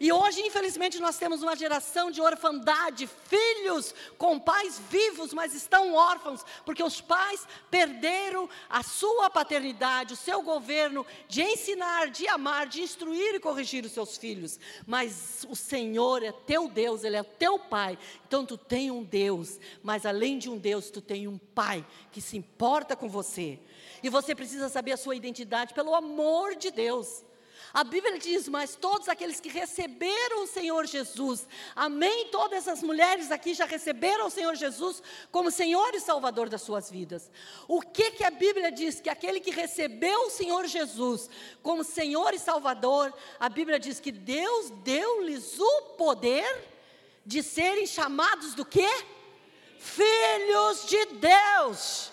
E hoje, infelizmente, nós temos uma geração de orfandade, filhos com pais vivos, mas estão órfãos, porque os pais perderam a sua paternidade, o seu governo de ensinar, de amar, de instruir e corrigir os seus filhos. Mas o Senhor é teu Deus, Ele é teu Pai. Então tu tem um Deus, mas além de um Deus, tu tem um Pai que se importa com você. E você precisa saber a sua identidade pelo amor de Deus. A Bíblia diz: Mas todos aqueles que receberam o Senhor Jesus, amém? Todas essas mulheres aqui já receberam o Senhor Jesus como Senhor e Salvador das suas vidas. O que, que a Bíblia diz? Que aquele que recebeu o Senhor Jesus como Senhor e Salvador, a Bíblia diz que Deus deu-lhes o poder de serem chamados do quê? Filhos de Deus.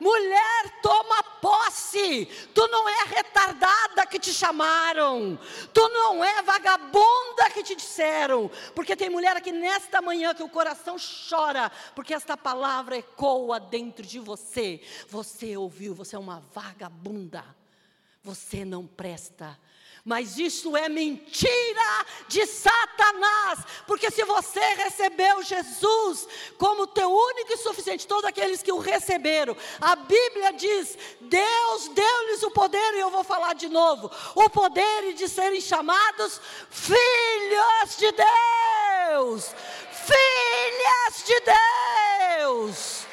Mulher, toma posse. Tu não é retardada que te chamaram. Tu não é vagabunda que te disseram. Porque tem mulher aqui nesta manhã que o coração chora, porque esta palavra ecoa dentro de você. Você ouviu, você é uma vagabunda. Você não presta. Mas isso é mentira de Satanás, porque se você recebeu Jesus como teu único e suficiente, todos aqueles que o receberam, a Bíblia diz: Deus deu-lhes o poder, e eu vou falar de novo: o poder de serem chamados filhos de Deus. Filhas de Deus.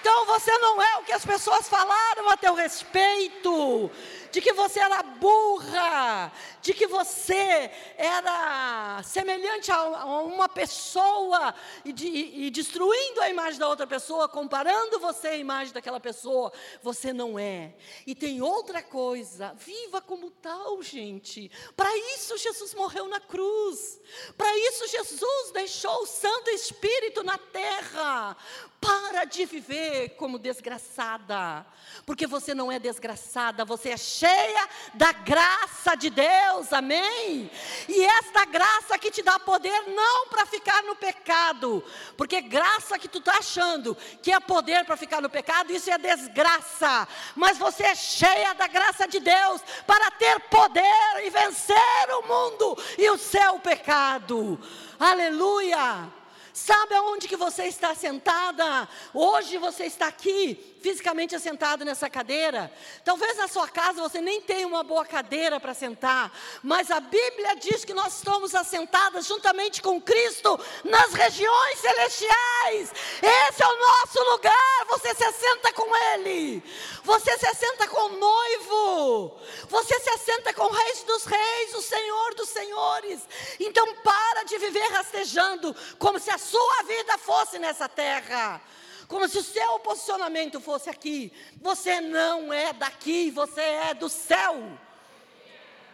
Então você não é o que as pessoas falaram a teu respeito de que você era burra, de que você era semelhante a uma pessoa e, de, e, destruindo a imagem da outra pessoa, comparando você à imagem daquela pessoa, você não é. E tem outra coisa, viva como tal, gente. Para isso Jesus morreu na cruz. Para isso Jesus deixou o Santo Espírito na terra. Para de viver como desgraçada, porque você não é desgraçada, você é cheia da graça de Deus, amém? E esta graça que te dá poder não para ficar no pecado, porque graça que tu está achando que é poder para ficar no pecado, isso é desgraça, mas você é cheia da graça de Deus para ter poder e vencer o mundo e o seu pecado, aleluia. Sabe aonde que você está sentada? Hoje você está aqui, fisicamente assentado nessa cadeira. Talvez na sua casa você nem tenha uma boa cadeira para sentar, mas a Bíblia diz que nós estamos assentadas juntamente com Cristo nas regiões celestiais. Esse é o nosso lugar. Você se assenta com Ele. Você se assenta com o noivo. Você se assenta com o Rei dos Reis, o Senhor dos Senhores. Então para de viver rastejando como se a sua vida fosse nessa terra. Como se o seu posicionamento fosse aqui. Você não é daqui, você é do céu.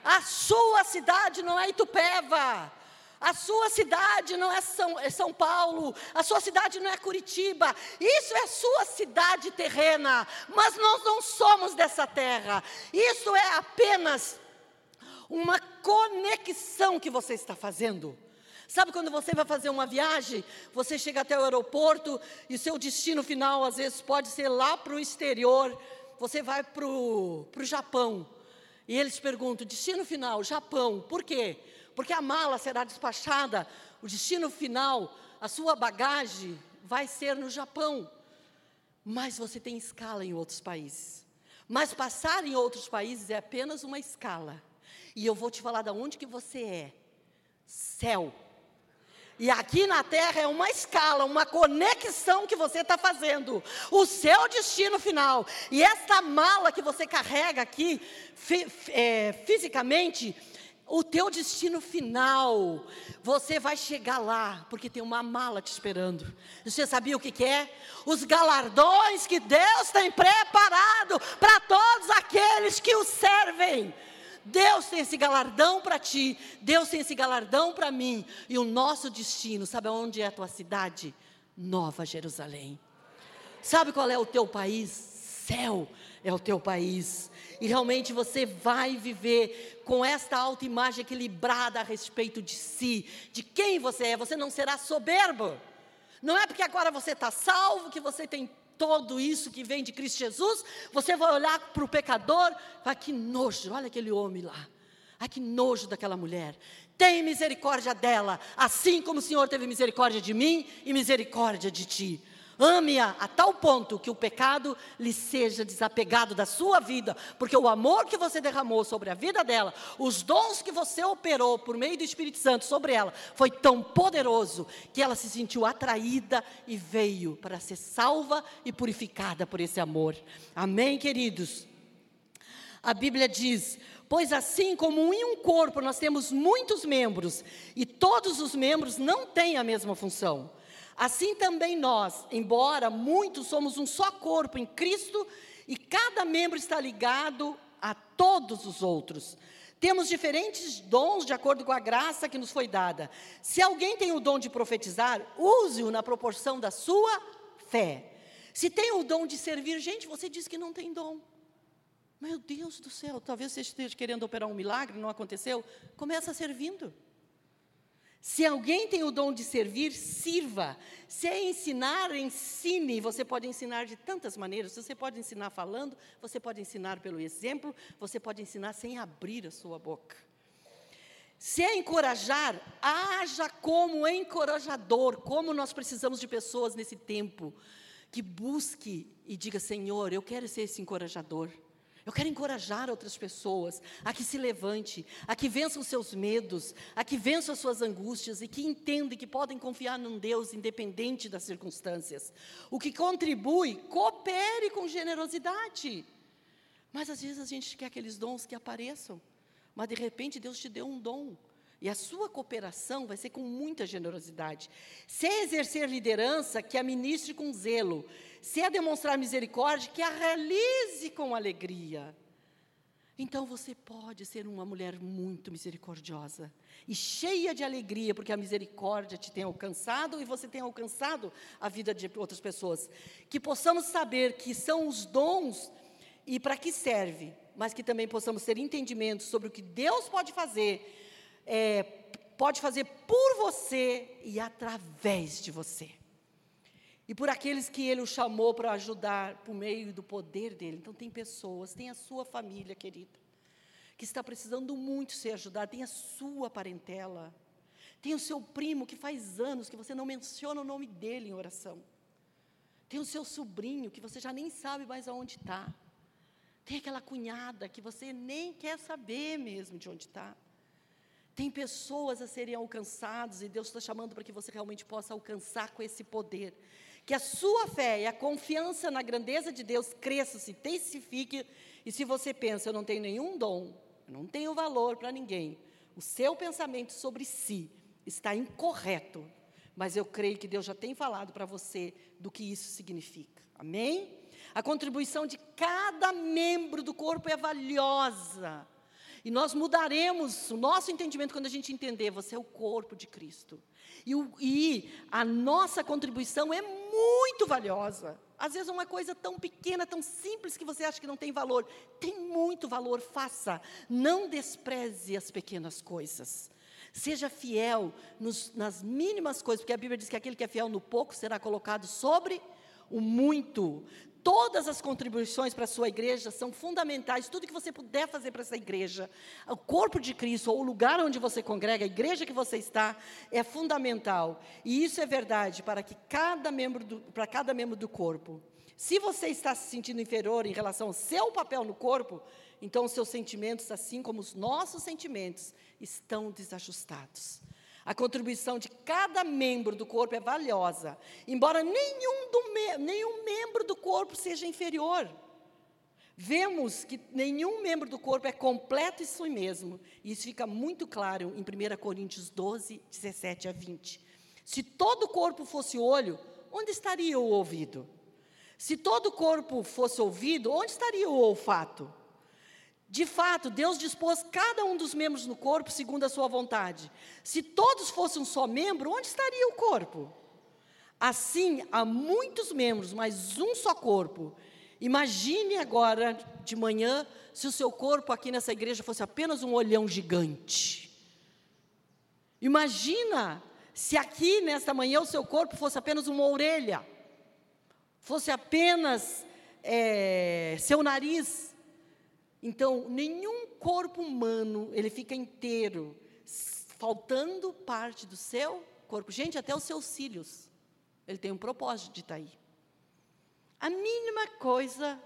A sua cidade não é Itupeva. A sua cidade não é São, é São Paulo, a sua cidade não é Curitiba, isso é sua cidade terrena, mas nós não somos dessa terra, isso é apenas uma conexão que você está fazendo. Sabe quando você vai fazer uma viagem, você chega até o aeroporto e seu destino final às vezes pode ser lá para o exterior, você vai para o Japão. E eles perguntam: destino final, Japão, por quê? Porque a mala será despachada, o destino final, a sua bagagem vai ser no Japão. mas você tem escala em outros países. Mas passar em outros países é apenas uma escala. E eu vou te falar de onde que você é. Céu. E aqui na Terra é uma escala, uma conexão que você está fazendo. O seu destino final. E esta mala que você carrega aqui, fi, é, fisicamente, o teu destino final, você vai chegar lá, porque tem uma mala te esperando. Você sabia o que, que é? Os galardões que Deus tem preparado para todos aqueles que o servem. Deus tem esse galardão para ti, Deus tem esse galardão para mim. E o nosso destino, sabe onde é a tua cidade? Nova Jerusalém. Sabe qual é o teu país? Céu é o teu país. E realmente você vai viver com esta autoimagem equilibrada a respeito de si, de quem você é. Você não será soberbo. Não é porque agora você está salvo que você tem todo isso que vem de Cristo Jesus. Você vai olhar para o pecador, vai que nojo, olha aquele homem lá. Ai, que nojo daquela mulher. Tem misericórdia dela, assim como o Senhor teve misericórdia de mim e misericórdia de ti. Ame-a a tal ponto que o pecado lhe seja desapegado da sua vida, porque o amor que você derramou sobre a vida dela, os dons que você operou por meio do Espírito Santo sobre ela, foi tão poderoso que ela se sentiu atraída e veio para ser salva e purificada por esse amor. Amém, queridos? A Bíblia diz: Pois assim como em um corpo nós temos muitos membros, e todos os membros não têm a mesma função. Assim também nós, embora muitos somos um só corpo em Cristo, e cada membro está ligado a todos os outros. Temos diferentes dons de acordo com a graça que nos foi dada. Se alguém tem o dom de profetizar, use-o na proporção da sua fé. Se tem o dom de servir, gente, você diz que não tem dom. Meu Deus do céu, talvez você esteja querendo operar um milagre, não aconteceu. Começa servindo. Se alguém tem o dom de servir, sirva. Se é ensinar, ensine. Você pode ensinar de tantas maneiras. Você pode ensinar falando, você pode ensinar pelo exemplo, você pode ensinar sem abrir a sua boca. Se é encorajar, haja como encorajador, como nós precisamos de pessoas nesse tempo que busque e diga: Senhor, eu quero ser esse encorajador. Eu quero encorajar outras pessoas a que se levante, a que vençam seus medos, a que vençam as suas angústias e que entendem que podem confiar num Deus independente das circunstâncias. O que contribui, coopere com generosidade. Mas às vezes a gente quer aqueles dons que apareçam, mas de repente Deus te deu um dom. E a sua cooperação vai ser com muita generosidade. Se exercer liderança, que a ministre com zelo. Se é demonstrar misericórdia, que a realize com alegria. Então você pode ser uma mulher muito misericordiosa e cheia de alegria, porque a misericórdia te tem alcançado e você tem alcançado a vida de outras pessoas. Que possamos saber que são os dons e para que serve, mas que também possamos ter entendimento sobre o que Deus pode fazer é, pode fazer por você e através de você. E por aqueles que Ele o chamou para ajudar por meio do poder dele. Então, tem pessoas, tem a sua família querida, que está precisando muito ser ajudada, tem a sua parentela, tem o seu primo que faz anos que você não menciona o nome dele em oração. Tem o seu sobrinho que você já nem sabe mais aonde está. Tem aquela cunhada que você nem quer saber mesmo de onde está. Tem pessoas a serem alcançadas e Deus está chamando para que você realmente possa alcançar com esse poder. Que a sua fé e a confiança na grandeza de Deus cresça, se intensifique. E se você pensa, eu não tenho nenhum dom, eu não tenho valor para ninguém, o seu pensamento sobre si está incorreto. Mas eu creio que Deus já tem falado para você do que isso significa. Amém? A contribuição de cada membro do corpo é valiosa. E nós mudaremos o nosso entendimento quando a gente entender, você é o corpo de Cristo. E, o, e a nossa contribuição é muito valiosa. Às vezes uma coisa tão pequena, tão simples que você acha que não tem valor, tem muito valor, faça. Não despreze as pequenas coisas. Seja fiel nos, nas mínimas coisas, porque a Bíblia diz que aquele que é fiel no pouco será colocado sobre o muito. Todas as contribuições para a sua igreja são fundamentais. Tudo que você puder fazer para essa igreja, o corpo de Cristo, ou o lugar onde você congrega, a igreja que você está, é fundamental. E isso é verdade para que cada membro do, para cada membro do corpo. Se você está se sentindo inferior em relação ao seu papel no corpo, então os seus sentimentos, assim como os nossos sentimentos, estão desajustados. A contribuição de cada membro do corpo é valiosa, embora nenhum, do nenhum membro do corpo seja inferior. Vemos que nenhum membro do corpo é completo em si mesmo. E isso fica muito claro em 1 Coríntios 12, 17 a 20. Se todo o corpo fosse olho, onde estaria o ouvido? Se todo o corpo fosse ouvido, onde estaria o olfato? De fato, Deus dispôs cada um dos membros no corpo segundo a sua vontade. Se todos fossem um só membro, onde estaria o corpo? Assim, há muitos membros, mas um só corpo. Imagine agora, de manhã, se o seu corpo aqui nessa igreja fosse apenas um olhão gigante. Imagina se aqui nesta manhã o seu corpo fosse apenas uma orelha, fosse apenas é, seu nariz. Então, nenhum corpo humano ele fica inteiro, faltando parte do seu corpo. Gente, até os seus cílios, ele tem um propósito de estar aí. A mínima coisa,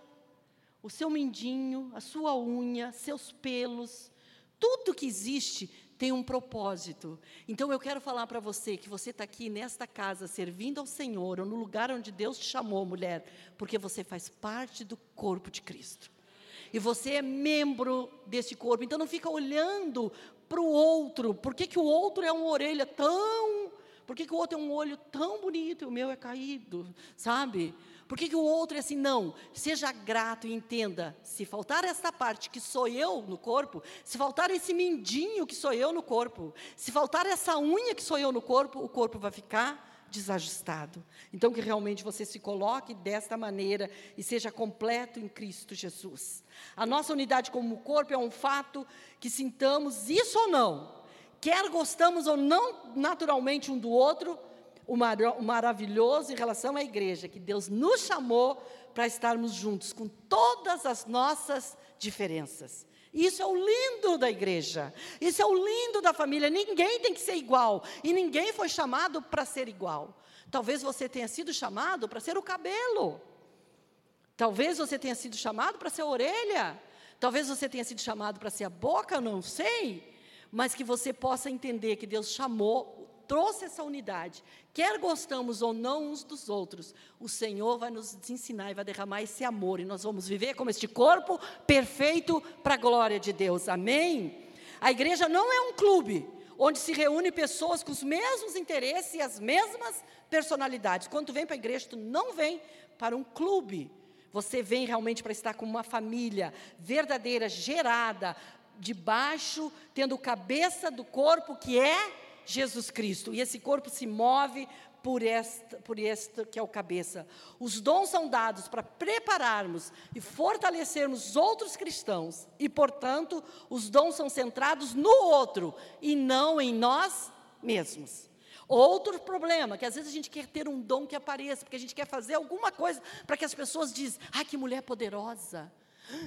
o seu mindinho, a sua unha, seus pelos, tudo que existe tem um propósito. Então eu quero falar para você que você está aqui nesta casa servindo ao Senhor, ou no lugar onde Deus te chamou, mulher, porque você faz parte do corpo de Cristo. E você é membro desse corpo. Então não fica olhando para o outro. Por que, que o outro é uma orelha tão. Por que, que o outro é um olho tão bonito e o meu é caído? Sabe? Por que, que o outro é assim? Não. Seja grato e entenda: se faltar esta parte que sou eu no corpo, se faltar esse mindinho que sou eu no corpo, se faltar essa unha que sou eu no corpo, o corpo vai ficar desajustado. Então, que realmente você se coloque desta maneira e seja completo em Cristo Jesus. A nossa unidade como corpo é um fato que sintamos isso ou não, quer gostamos ou não naturalmente um do outro, o, mar, o maravilhoso em relação à igreja, que Deus nos chamou para estarmos juntos com todas as nossas diferenças. Isso é o lindo da igreja. Isso é o lindo da família. Ninguém tem que ser igual. E ninguém foi chamado para ser igual. Talvez você tenha sido chamado para ser o cabelo. Talvez você tenha sido chamado para ser a orelha. Talvez você tenha sido chamado para ser a boca, não sei. Mas que você possa entender que Deus chamou trouxe essa unidade, quer gostamos ou não uns dos outros, o Senhor vai nos ensinar e vai derramar esse amor, e nós vamos viver como este corpo perfeito para a glória de Deus, amém? A igreja não é um clube, onde se reúne pessoas com os mesmos interesses e as mesmas personalidades. Quando tu vem para a igreja, tu não vem para um clube, você vem realmente para estar com uma família verdadeira, gerada, debaixo, tendo cabeça do corpo que é Jesus Cristo. E esse corpo se move por esta, por esta que é o cabeça. Os dons são dados para prepararmos e fortalecermos outros cristãos. E, portanto, os dons são centrados no outro e não em nós mesmos. Outro problema, que às vezes a gente quer ter um dom que apareça, porque a gente quer fazer alguma coisa para que as pessoas dizem: ah, que mulher poderosa,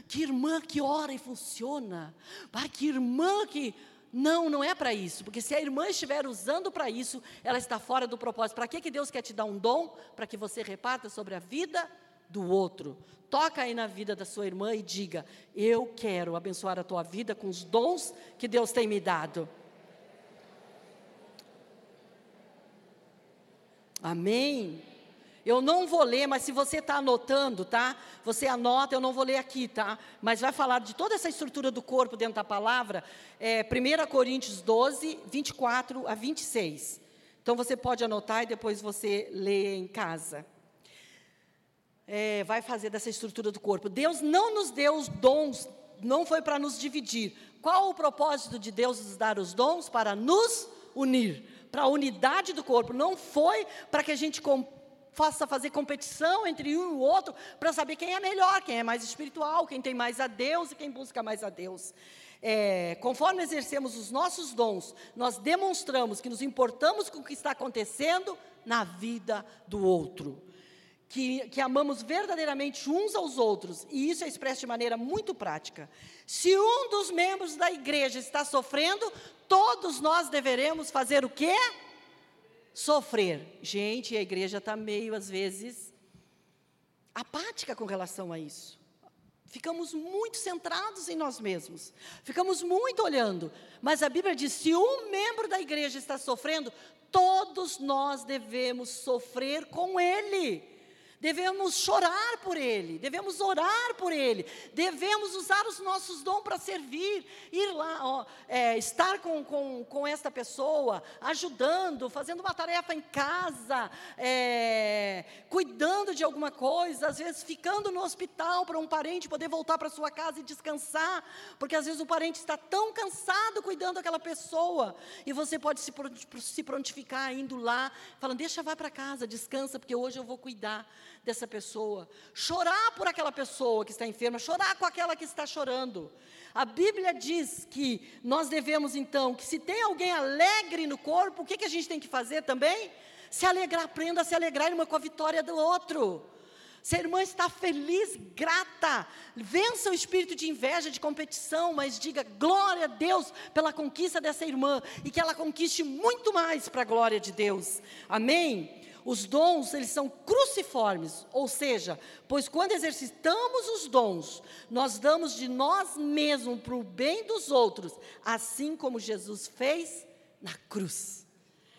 que irmã que ora e funciona, ah, que irmã que não, não é para isso, porque se a irmã estiver usando para isso, ela está fora do propósito. Para que, que Deus quer te dar um dom? Para que você reparta sobre a vida do outro. Toca aí na vida da sua irmã e diga: Eu quero abençoar a tua vida com os dons que Deus tem me dado. Amém? Eu não vou ler, mas se você está anotando, tá? Você anota, eu não vou ler aqui, tá? Mas vai falar de toda essa estrutura do corpo dentro da palavra, é, 1 Coríntios 12, 24 a 26. Então você pode anotar e depois você lê em casa. É, vai fazer dessa estrutura do corpo. Deus não nos deu os dons, não foi para nos dividir. Qual o propósito de Deus nos dar os dons? Para nos unir, para a unidade do corpo. Não foi para que a gente faça fazer competição entre um e o outro para saber quem é melhor, quem é mais espiritual, quem tem mais a Deus e quem busca mais a Deus. É, conforme exercemos os nossos dons, nós demonstramos que nos importamos com o que está acontecendo na vida do outro. Que, que, amamos verdadeiramente uns aos outros, e isso é expresso de maneira muito prática. Se um dos membros da igreja está sofrendo, todos nós deveremos fazer o quê? Sofrer. Gente, a igreja está meio, às vezes, apática com relação a isso. Ficamos muito centrados em nós mesmos, ficamos muito olhando. Mas a Bíblia diz: se um membro da igreja está sofrendo, todos nós devemos sofrer com ele. Devemos chorar por ele, devemos orar por ele, devemos usar os nossos dons para servir, ir lá, ó, é, estar com, com, com esta pessoa, ajudando, fazendo uma tarefa em casa, é, cuidando de alguma coisa, às vezes ficando no hospital para um parente poder voltar para sua casa e descansar, porque às vezes o parente está tão cansado cuidando daquela pessoa, e você pode se, se prontificar indo lá, falando: deixa, vai para casa, descansa, porque hoje eu vou cuidar dessa pessoa, chorar por aquela pessoa que está enferma, chorar com aquela que está chorando. A Bíblia diz que nós devemos então, que se tem alguém alegre no corpo, o que, que a gente tem que fazer também? Se alegrar, aprenda a se alegrar uma com a vitória do outro. Se a irmã está feliz, grata, vença o espírito de inveja, de competição, mas diga glória a Deus pela conquista dessa irmã e que ela conquiste muito mais para a glória de Deus. Amém? Os dons, eles são cruciformes, ou seja, pois quando exercitamos os dons, nós damos de nós mesmos para o bem dos outros, assim como Jesus fez na cruz.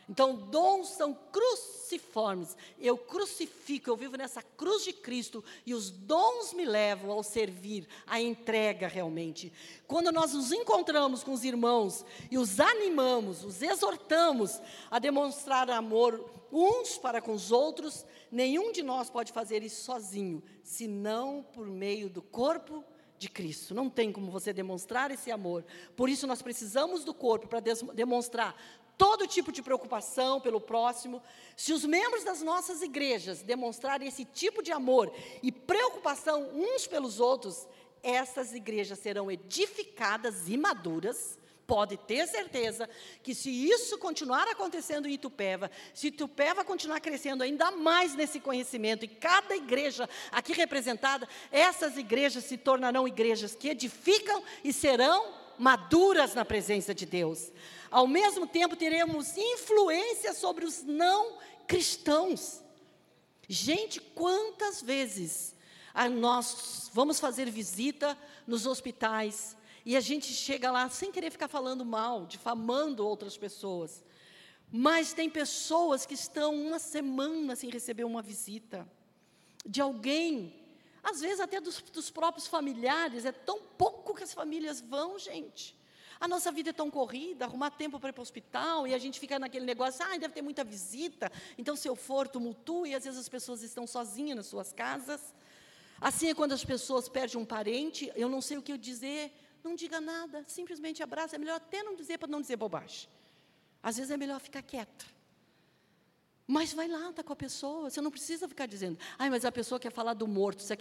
Então, dons são cruciformes. Eu crucifico, eu vivo nessa cruz de Cristo e os dons me levam ao servir, à entrega realmente. Quando nós nos encontramos com os irmãos e os animamos, os exortamos a demonstrar amor uns para com os outros, nenhum de nós pode fazer isso sozinho, senão por meio do corpo de Cristo. Não tem como você demonstrar esse amor. Por isso nós precisamos do corpo para demonstrar todo tipo de preocupação pelo próximo. Se os membros das nossas igrejas demonstrarem esse tipo de amor e preocupação uns pelos outros, essas igrejas serão edificadas e maduras. Pode ter certeza que se isso continuar acontecendo em Itupeva, se Itupeva continuar crescendo ainda mais nesse conhecimento, e cada igreja aqui representada, essas igrejas se tornarão igrejas que edificam e serão maduras na presença de Deus. Ao mesmo tempo, teremos influência sobre os não cristãos. Gente, quantas vezes nós vamos fazer visita nos hospitais e a gente chega lá sem querer ficar falando mal, difamando outras pessoas. Mas tem pessoas que estão uma semana sem receber uma visita de alguém, às vezes até dos, dos próprios familiares, é tão pouco que as famílias vão, gente. A nossa vida é tão corrida, arrumar tempo para ir para o hospital, e a gente fica naquele negócio, ah, deve ter muita visita, então se eu for, tumultua, e às vezes as pessoas estão sozinhas nas suas casas. Assim é quando as pessoas perdem um parente, eu não sei o que eu dizer, não diga nada, simplesmente abraça, é melhor até não dizer para não dizer bobagem. Às vezes é melhor ficar quieta. Mas vai lá, está com a pessoa, você não precisa ficar dizendo, ai, mas a pessoa quer falar do morto, se a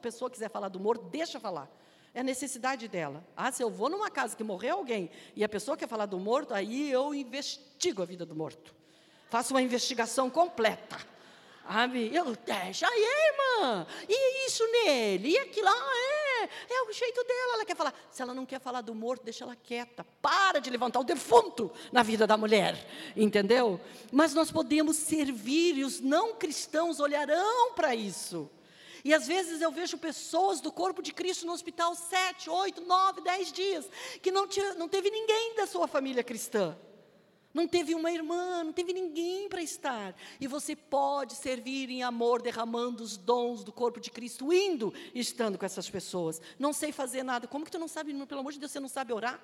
pessoa quiser falar do morto, deixa falar é a necessidade dela. Ah, se eu vou numa casa que morreu alguém e a pessoa quer falar do morto, aí eu investigo a vida do morto. Faço uma investigação completa. Sabe? Eu, deixa aí, irmã. E isso nele? E aquilo lá? É, é o jeito dela. Ela quer falar. Se ela não quer falar do morto, deixa ela quieta. Para de levantar o defunto na vida da mulher. Entendeu? Mas nós podemos servir e os não cristãos olharão para isso. E às vezes eu vejo pessoas do corpo de Cristo no hospital sete, oito, nove, dez dias, que não, tinha, não teve ninguém da sua família cristã. Não teve uma irmã, não teve ninguém para estar. E você pode servir em amor, derramando os dons do corpo de Cristo, indo e estando com essas pessoas. Não sei fazer nada. Como que tu não sabe, pelo amor de Deus, você não sabe orar?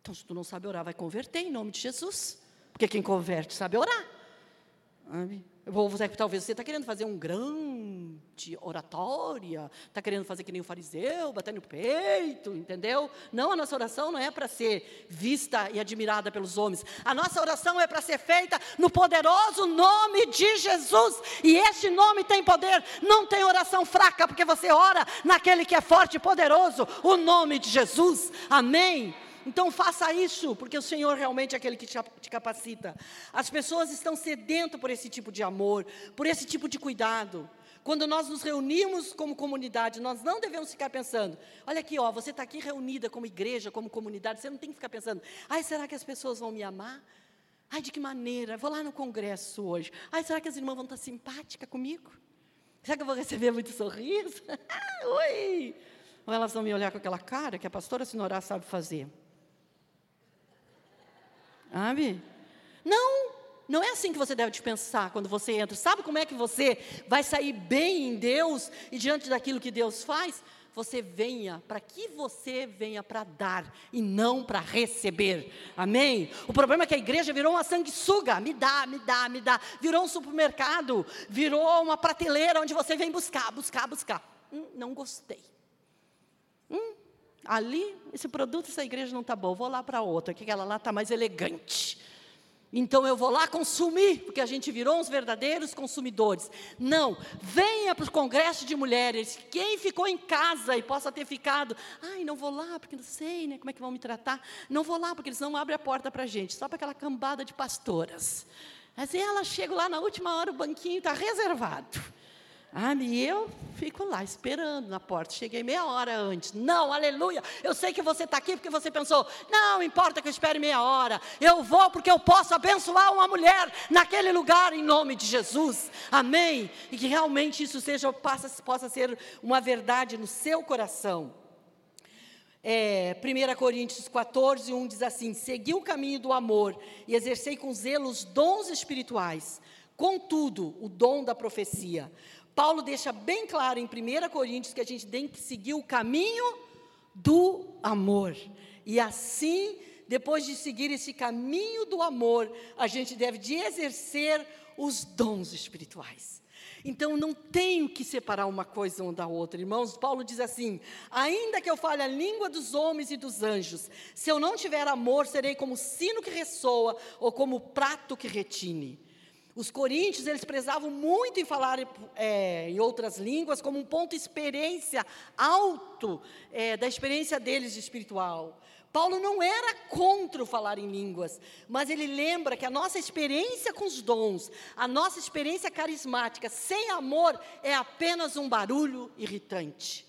Então, se tu não sabe orar, vai converter em nome de Jesus. Porque quem converte sabe orar. Amém. Você, talvez você está querendo fazer um grande oratória, está querendo fazer que nem o fariseu, bater no peito, entendeu? Não, a nossa oração não é para ser vista e admirada pelos homens. A nossa oração é para ser feita no poderoso nome de Jesus. E este nome tem poder. Não tem oração fraca, porque você ora naquele que é forte e poderoso, o nome de Jesus. Amém. Então faça isso, porque o Senhor realmente é aquele que te capacita. As pessoas estão sedentas por esse tipo de amor, por esse tipo de cuidado. Quando nós nos reunimos como comunidade, nós não devemos ficar pensando, olha aqui, ó, você está aqui reunida como igreja, como comunidade, você não tem que ficar pensando, ai, será que as pessoas vão me amar? Ai, de que maneira? Vou lá no congresso hoje. Ai, será que as irmãs vão estar simpáticas comigo? Será que eu vou receber muito sorriso? Oi! Ou elas vão me olhar com aquela cara que a pastora Sinorá sabe fazer? Sabe? Não, não é assim que você deve pensar quando você entra. Sabe como é que você vai sair bem em Deus e diante daquilo que Deus faz? Você venha, para que você venha para dar e não para receber. Amém? O problema é que a igreja virou uma sanguessuga. Me dá, me dá, me dá. Virou um supermercado, virou uma prateleira onde você vem buscar, buscar, buscar. Hum, não gostei. Ali, esse produto, essa igreja não está bom. Vou lá para outra, que aquela lá está mais elegante. Então eu vou lá consumir, porque a gente virou uns verdadeiros consumidores. Não, venha para o congresso de mulheres. Quem ficou em casa e possa ter ficado, ai, não vou lá porque não sei né, como é que vão me tratar. Não vou lá porque eles não abrem a porta para a gente, só para aquela cambada de pastoras. Assim ela chega lá na última hora, o banquinho está reservado. Ah, e eu fico lá esperando na porta. Cheguei meia hora antes. Não, aleluia. Eu sei que você está aqui porque você pensou, não importa que eu espere meia hora. Eu vou porque eu posso abençoar uma mulher naquele lugar em nome de Jesus. Amém. E que realmente isso seja, possa, ser uma verdade no seu coração. É, 1 Coríntios 14, 1 diz assim: Segui o caminho do amor e exercei com zelo os dons espirituais, contudo, o dom da profecia. Paulo deixa bem claro em 1 Coríntios que a gente tem que seguir o caminho do amor. E assim, depois de seguir esse caminho do amor, a gente deve de exercer os dons espirituais. Então não tenho que separar uma coisa uma da outra, irmãos. Paulo diz assim: ainda que eu fale a língua dos homens e dos anjos, se eu não tiver amor, serei como sino que ressoa ou como prato que retine. Os coríntios, eles prezavam muito em falar é, em outras línguas como um ponto de experiência alto é, da experiência deles de espiritual. Paulo não era contra o falar em línguas, mas ele lembra que a nossa experiência com os dons, a nossa experiência carismática, sem amor, é apenas um barulho irritante.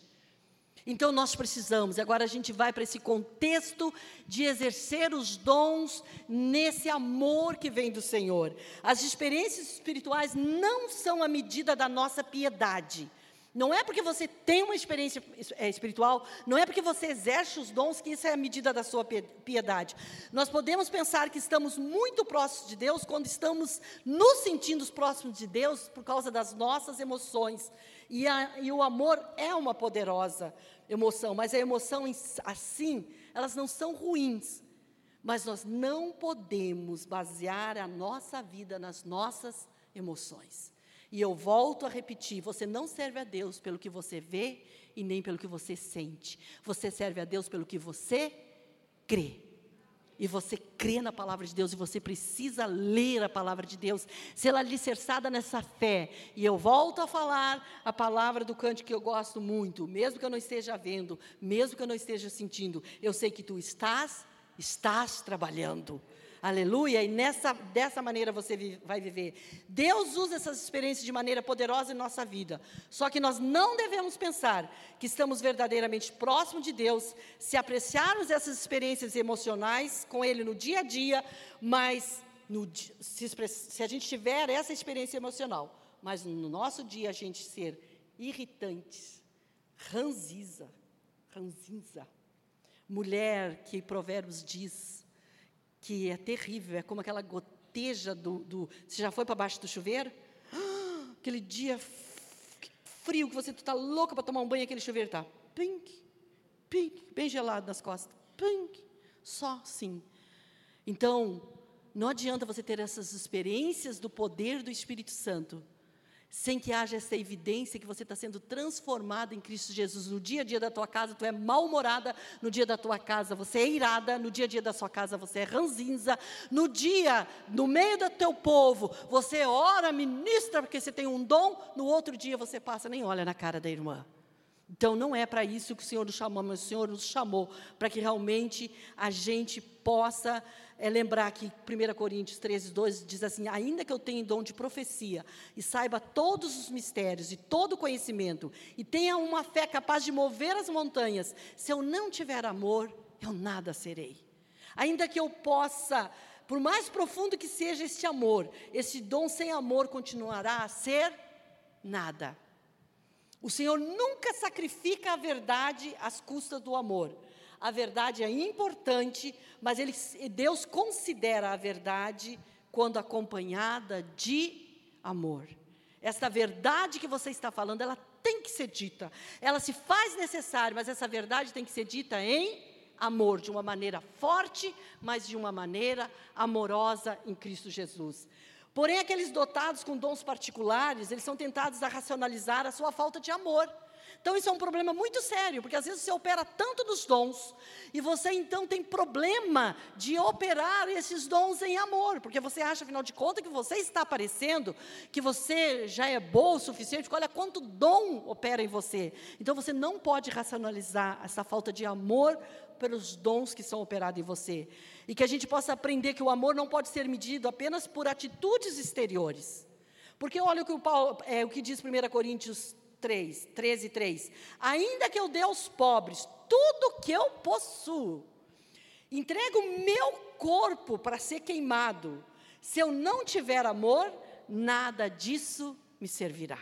Então nós precisamos, agora a gente vai para esse contexto de exercer os dons nesse amor que vem do Senhor. As experiências espirituais não são a medida da nossa piedade. Não é porque você tem uma experiência é, espiritual, não é porque você exerce os dons que isso é a medida da sua piedade. Nós podemos pensar que estamos muito próximos de Deus quando estamos nos sentindo próximos de Deus por causa das nossas emoções. E, a, e o amor é uma poderosa emoção, mas a emoção assim, elas não são ruins. Mas nós não podemos basear a nossa vida nas nossas emoções. E eu volto a repetir: você não serve a Deus pelo que você vê e nem pelo que você sente. Você serve a Deus pelo que você crê e você crê na palavra de Deus e você precisa ler a palavra de Deus, ser alicerçada nessa fé. E eu volto a falar a palavra do cântico que eu gosto muito, mesmo que eu não esteja vendo, mesmo que eu não esteja sentindo, eu sei que tu estás, estás trabalhando. Aleluia, e nessa, dessa maneira você vai viver. Deus usa essas experiências de maneira poderosa em nossa vida. Só que nós não devemos pensar que estamos verdadeiramente próximos de Deus se apreciarmos essas experiências emocionais com Ele no dia a dia, mas no, se, se a gente tiver essa experiência emocional, mas no nosso dia a gente ser irritantes, ranziza, ranzinza. Mulher que Provérbios diz, que é terrível, é como aquela goteja do. do você já foi para baixo do chuveiro? aquele dia frio que você está louca para tomar um banho, aquele chuveiro está pink, pink, bem gelado nas costas, pink, só sim. Então, não adianta você ter essas experiências do poder do Espírito Santo sem que haja essa evidência que você está sendo transformado em Cristo Jesus. No dia a dia da tua casa, tu é mal-humorada, no dia da tua casa você é irada, no dia a dia da sua casa você é ranzinza, no dia, no meio do teu povo, você ora, ministra, porque você tem um dom, no outro dia você passa, nem olha na cara da irmã. Então, não é para isso que o Senhor nos chamou, mas o Senhor nos chamou para que realmente a gente possa é, lembrar que 1 Coríntios 13, 2 diz assim: Ainda que eu tenha dom de profecia e saiba todos os mistérios e todo o conhecimento, e tenha uma fé capaz de mover as montanhas, se eu não tiver amor, eu nada serei. Ainda que eu possa, por mais profundo que seja este amor, esse dom sem amor continuará a ser nada. O Senhor nunca sacrifica a verdade às custas do amor. A verdade é importante, mas ele, Deus considera a verdade quando acompanhada de amor. Esta verdade que você está falando, ela tem que ser dita. Ela se faz necessária, mas essa verdade tem que ser dita em amor, de uma maneira forte, mas de uma maneira amorosa em Cristo Jesus. Porém, aqueles dotados com dons particulares, eles são tentados a racionalizar a sua falta de amor. Então, isso é um problema muito sério, porque às vezes você opera tanto dos dons, e você então tem problema de operar esses dons em amor, porque você acha, afinal de contas, que você está aparecendo, que você já é bom o suficiente, olha quanto dom opera em você. Então, você não pode racionalizar essa falta de amor pelos dons que são operados em você. E que a gente possa aprender que o amor não pode ser medido apenas por atitudes exteriores. Porque olha o que, o Paulo, é, o que diz 1 Coríntios 3, 13, 3. Ainda que eu dê aos pobres tudo que eu possuo, entrego meu corpo para ser queimado. Se eu não tiver amor, nada disso me servirá.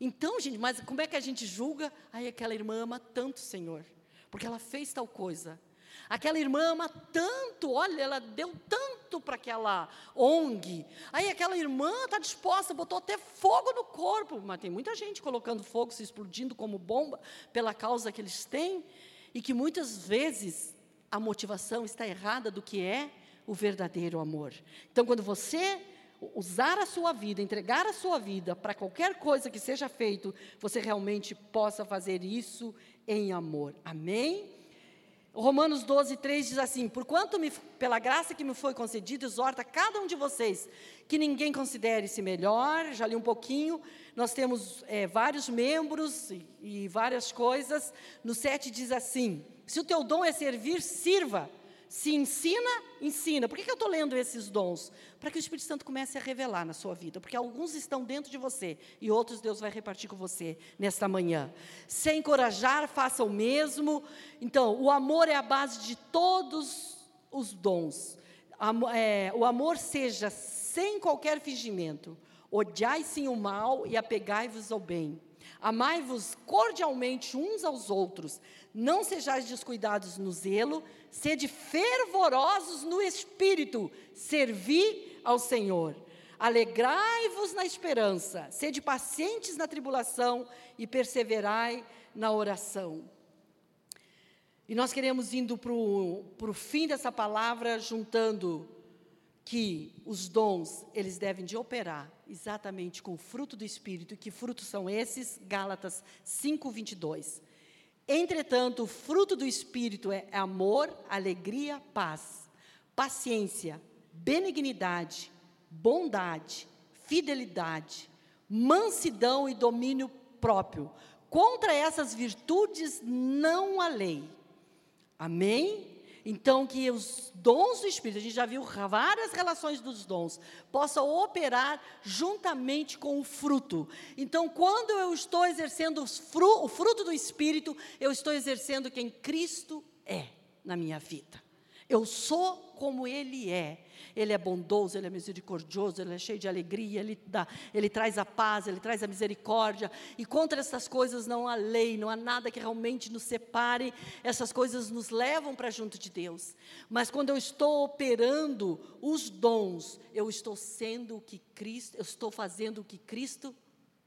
Então, gente, mas como é que a gente julga? Ai, aquela irmã ama tanto o Senhor, porque ela fez tal coisa. Aquela irmã ama tanto, olha, ela deu tanto para aquela ONG. Aí aquela irmã está disposta, botou até fogo no corpo. Mas tem muita gente colocando fogo, se explodindo como bomba pela causa que eles têm. E que muitas vezes a motivação está errada do que é o verdadeiro amor. Então, quando você usar a sua vida, entregar a sua vida para qualquer coisa que seja feito, você realmente possa fazer isso em amor. Amém? Romanos 12, 3 diz assim: Porquanto me, pela graça que me foi concedida, exorta cada um de vocês que ninguém considere-se melhor. Já li um pouquinho, nós temos é, vários membros e, e várias coisas. No 7 diz assim: Se o teu dom é servir, sirva. Se ensina, ensina. Por que, que eu estou lendo esses dons? Para que o Espírito Santo comece a revelar na sua vida. Porque alguns estão dentro de você e outros Deus vai repartir com você nesta manhã. Se encorajar, faça o mesmo. Então, o amor é a base de todos os dons. É, o amor seja sem qualquer fingimento. Odiai sim o mal e apegai-vos ao bem. Amai-vos cordialmente uns aos outros. Não sejais descuidados no zelo, sede fervorosos no espírito, servi ao Senhor. Alegrai-vos na esperança, sede pacientes na tribulação e perseverai na oração. E nós queremos indo para o fim dessa palavra, juntando que os dons, eles devem de operar exatamente com o fruto do Espírito. E que frutos são esses? Gálatas 5, 22. Entretanto, o fruto do Espírito é amor, alegria, paz, paciência, benignidade, bondade, fidelidade, mansidão e domínio próprio. Contra essas virtudes não há lei. Amém? Então, que os dons do Espírito, a gente já viu várias relações dos dons, possam operar juntamente com o fruto. Então, quando eu estou exercendo o fruto do Espírito, eu estou exercendo quem Cristo é na minha vida. Eu sou como Ele é. Ele é bondoso, Ele é misericordioso, Ele é cheio de alegria, Ele, dá, ele traz a paz, Ele traz a misericórdia. E contra essas coisas não há lei, não há nada que realmente nos separe. Essas coisas nos levam para junto de Deus. Mas quando eu estou operando os dons, eu estou sendo o que Cristo, eu estou fazendo o que Cristo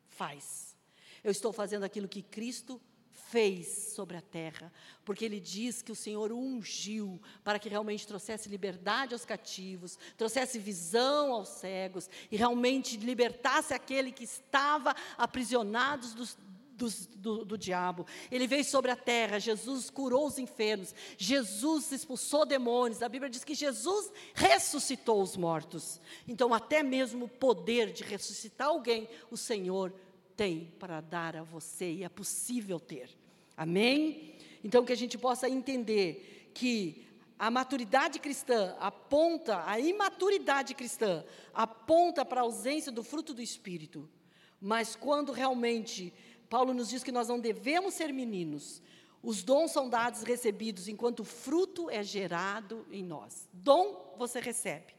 faz. Eu estou fazendo aquilo que Cristo fez sobre a terra, porque ele diz que o Senhor ungiu para que realmente trouxesse liberdade aos cativos, trouxesse visão aos cegos e realmente libertasse aquele que estava aprisionado dos, do, do, diabo. Ele veio sobre a terra, Jesus curou os enfermos, Jesus expulsou demônios. A Bíblia diz que Jesus ressuscitou os mortos. Então, até mesmo o poder de ressuscitar alguém, o Senhor tem para dar a você e é possível ter. Amém? Então, que a gente possa entender que a maturidade cristã aponta, a imaturidade cristã aponta para a ausência do fruto do Espírito. Mas quando realmente Paulo nos diz que nós não devemos ser meninos, os dons são dados recebidos enquanto o fruto é gerado em nós. Dom você recebe,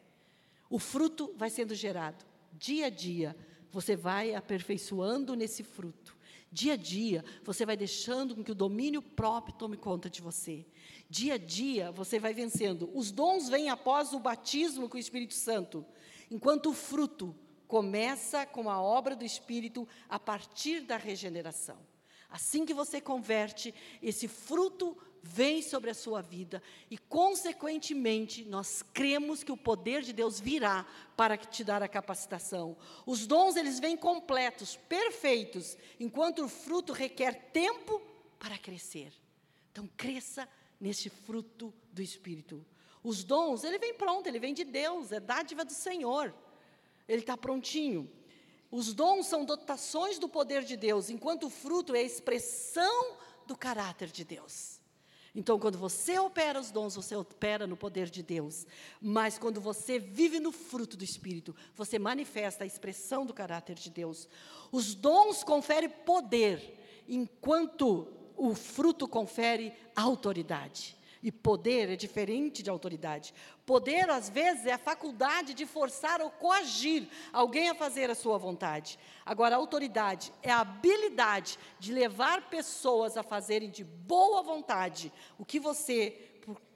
o fruto vai sendo gerado dia a dia você vai aperfeiçoando nesse fruto. Dia a dia, você vai deixando com que o domínio próprio tome conta de você. Dia a dia, você vai vencendo. Os dons vêm após o batismo com o Espírito Santo, enquanto o fruto começa com a obra do Espírito a partir da regeneração. Assim que você converte, esse fruto vem sobre a sua vida e, consequentemente, nós cremos que o poder de Deus virá para te dar a capacitação. Os dons, eles vêm completos, perfeitos, enquanto o fruto requer tempo para crescer. Então, cresça neste fruto do Espírito. Os dons, ele vem pronto, ele vem de Deus, é dádiva do Senhor. Ele está prontinho. Os dons são dotações do poder de Deus, enquanto o fruto é a expressão do caráter de Deus. Então, quando você opera os dons, você opera no poder de Deus. Mas quando você vive no fruto do Espírito, você manifesta a expressão do caráter de Deus. Os dons conferem poder, enquanto o fruto confere autoridade. E poder é diferente de autoridade. Poder, às vezes, é a faculdade de forçar ou coagir alguém a fazer a sua vontade. Agora, autoridade é a habilidade de levar pessoas a fazerem de boa vontade o que você,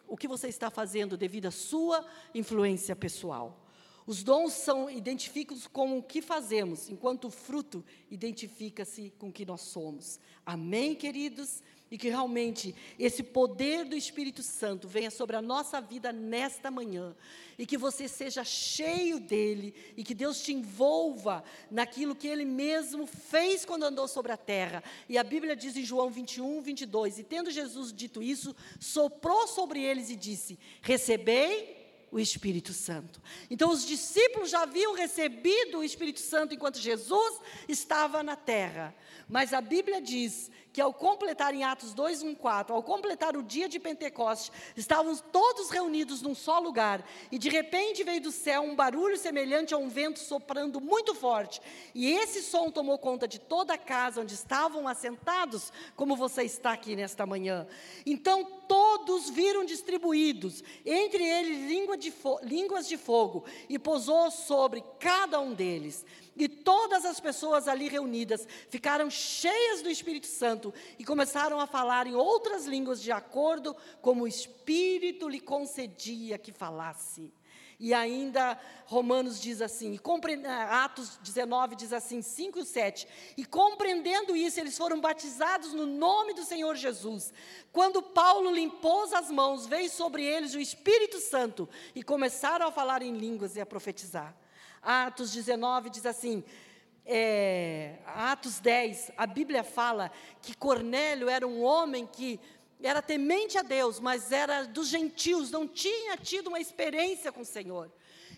o que você está fazendo devido à sua influência pessoal. Os dons são identificados com o que fazemos, enquanto o fruto identifica-se com o que nós somos. Amém, queridos? E que realmente esse poder do Espírito Santo venha sobre a nossa vida nesta manhã e que você seja cheio dele e que Deus te envolva naquilo que ele mesmo fez quando andou sobre a terra. E a Bíblia diz em João 21, 22: E tendo Jesus dito isso, soprou sobre eles e disse: Recebei o Espírito Santo. Então, os discípulos já haviam recebido o Espírito Santo enquanto Jesus estava na terra. Mas a Bíblia diz que ao completar em Atos 2, 1, 4, ao completar o dia de Pentecostes, estavam todos reunidos num só lugar, e de repente veio do céu um barulho semelhante a um vento soprando muito forte, e esse som tomou conta de toda a casa onde estavam assentados, como você está aqui nesta manhã. Então todos viram distribuídos, entre eles língua de línguas de fogo, e pousou sobre cada um deles. E todas as pessoas ali reunidas ficaram cheias do Espírito Santo e começaram a falar em outras línguas de acordo como o Espírito lhe concedia que falasse. E ainda Romanos diz assim, Atos 19 diz assim, 5 e 7. E compreendendo isso, eles foram batizados no nome do Senhor Jesus. Quando Paulo limpou as mãos, veio sobre eles o Espírito Santo e começaram a falar em línguas e a profetizar. Atos 19 diz assim, é, Atos 10, a Bíblia fala que Cornélio era um homem que era temente a Deus, mas era dos gentios, não tinha tido uma experiência com o Senhor.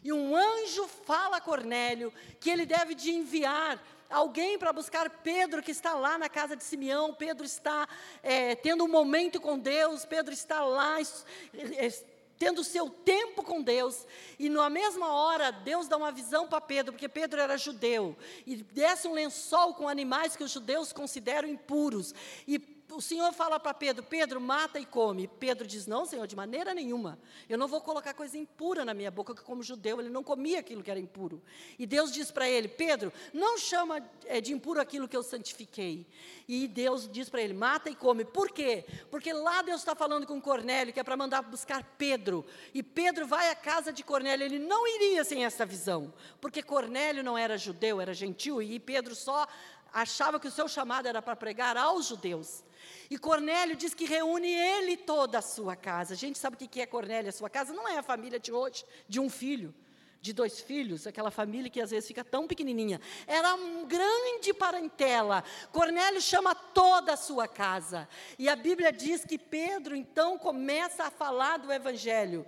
E um anjo fala a Cornélio que ele deve de enviar alguém para buscar Pedro, que está lá na casa de Simeão. Pedro está é, tendo um momento com Deus, Pedro está lá é, tendo seu tempo com Deus, e na mesma hora Deus dá uma visão para Pedro, porque Pedro era judeu, e desce um lençol com animais que os judeus consideram impuros, e o Senhor fala para Pedro: Pedro, mata e come. Pedro diz: Não, Senhor, de maneira nenhuma. Eu não vou colocar coisa impura na minha boca, porque como judeu ele não comia aquilo que era impuro. E Deus diz para ele: Pedro, não chama é, de impuro aquilo que eu santifiquei. E Deus diz para ele: Mata e come. Por quê? Porque lá Deus está falando com Cornélio, que é para mandar buscar Pedro. E Pedro vai à casa de Cornélio. Ele não iria sem essa visão, porque Cornélio não era judeu, era gentil, e Pedro só achava que o seu chamado era para pregar aos judeus. E Cornélio diz que reúne ele toda a sua casa. A gente sabe o que é Cornélio, a sua casa não é a família de hoje, de um filho, de dois filhos, aquela família que às vezes fica tão pequenininha. Era uma grande parentela. Cornélio chama toda a sua casa. E a Bíblia diz que Pedro então começa a falar do evangelho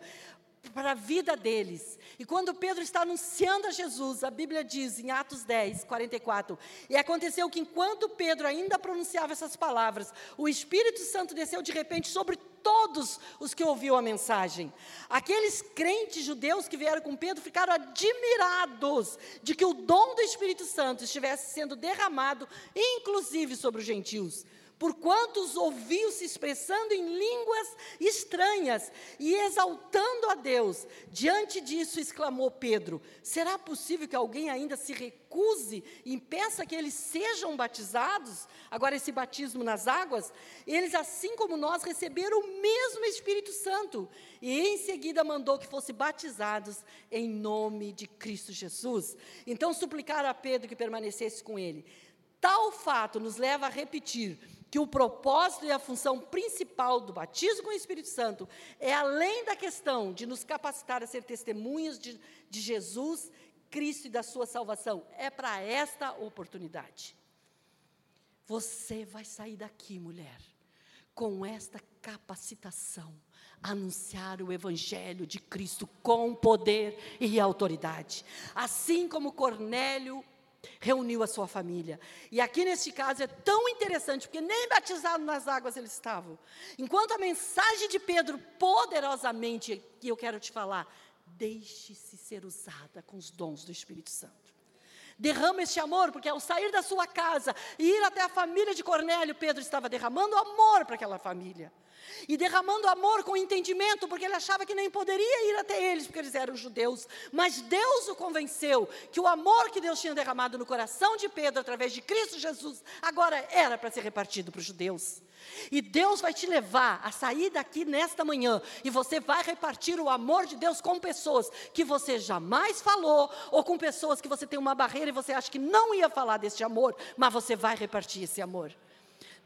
para a vida deles. E quando Pedro está anunciando a Jesus, a Bíblia diz em Atos 10, 44, e aconteceu que enquanto Pedro ainda pronunciava essas palavras, o Espírito Santo desceu de repente sobre todos os que ouviam a mensagem. Aqueles crentes judeus que vieram com Pedro ficaram admirados de que o dom do Espírito Santo estivesse sendo derramado, inclusive sobre os gentios Porquanto os ouviu se expressando em línguas estranhas e exaltando a Deus. Diante disso, exclamou Pedro: Será possível que alguém ainda se recuse e impeça que eles sejam batizados? Agora, esse batismo nas águas, eles, assim como nós, receberam o mesmo Espírito Santo. E em seguida mandou que fossem batizados em nome de Cristo Jesus. Então, suplicaram a Pedro que permanecesse com ele. Tal fato nos leva a repetir que o propósito e a função principal do batismo com o Espírito Santo é além da questão de nos capacitar a ser testemunhas de, de Jesus, Cristo e da sua salvação, é para esta oportunidade. Você vai sair daqui, mulher, com esta capacitação, anunciar o Evangelho de Cristo com poder e autoridade. Assim como Cornélio reuniu a sua família. E aqui neste caso é tão interessante, porque nem batizado nas águas eles estavam. Enquanto a mensagem de Pedro, poderosamente, que eu quero te falar, deixe-se ser usada com os dons do Espírito Santo. Derrama este amor, porque ao sair da sua casa e ir até a família de Cornélio, Pedro estava derramando amor para aquela família e derramando amor com entendimento, porque ele achava que nem poderia ir até eles, porque eles eram judeus. Mas Deus o convenceu que o amor que Deus tinha derramado no coração de Pedro através de Cristo Jesus agora era para ser repartido para os judeus. E Deus vai te levar a sair daqui nesta manhã e você vai repartir o amor de Deus com pessoas que você jamais falou ou com pessoas que você tem uma barreira e você acha que não ia falar desse amor, mas você vai repartir esse amor.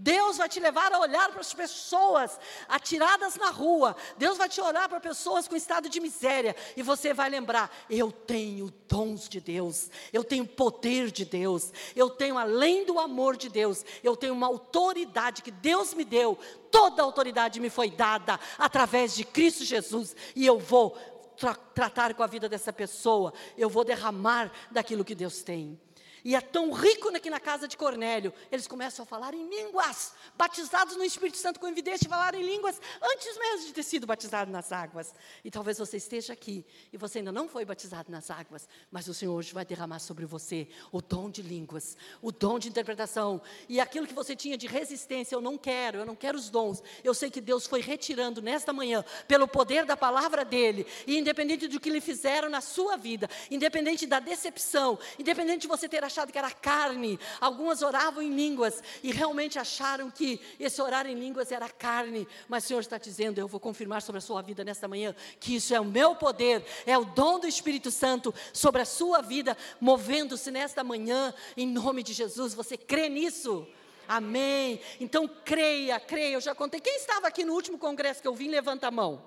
Deus vai te levar a olhar para as pessoas atiradas na rua. Deus vai te olhar para pessoas com estado de miséria. E você vai lembrar: eu tenho dons de Deus, eu tenho poder de Deus, eu tenho além do amor de Deus, eu tenho uma autoridade que Deus me deu. Toda a autoridade me foi dada através de Cristo Jesus. E eu vou tra tratar com a vida dessa pessoa, eu vou derramar daquilo que Deus tem. E é tão rico aqui na casa de Cornélio, eles começam a falar em línguas, batizados no Espírito Santo com evidência de falar em línguas, antes mesmo de ter sido batizado nas águas. E talvez você esteja aqui e você ainda não foi batizado nas águas, mas o Senhor hoje vai derramar sobre você o dom de línguas, o dom de interpretação. E aquilo que você tinha de resistência, eu não quero, eu não quero os dons. Eu sei que Deus foi retirando nesta manhã, pelo poder da palavra dEle, e independente do que lhe fizeram na sua vida, independente da decepção, independente de você ter achado que era carne. Algumas oravam em línguas e realmente acharam que esse orar em línguas era carne. Mas o Senhor está dizendo: Eu vou confirmar sobre a sua vida nesta manhã que isso é o meu poder, é o dom do Espírito Santo sobre a sua vida, movendo-se nesta manhã, em nome de Jesus. Você crê nisso? Amém. Então creia, creia. Eu já contei. Quem estava aqui no último congresso que eu vim, levanta a mão.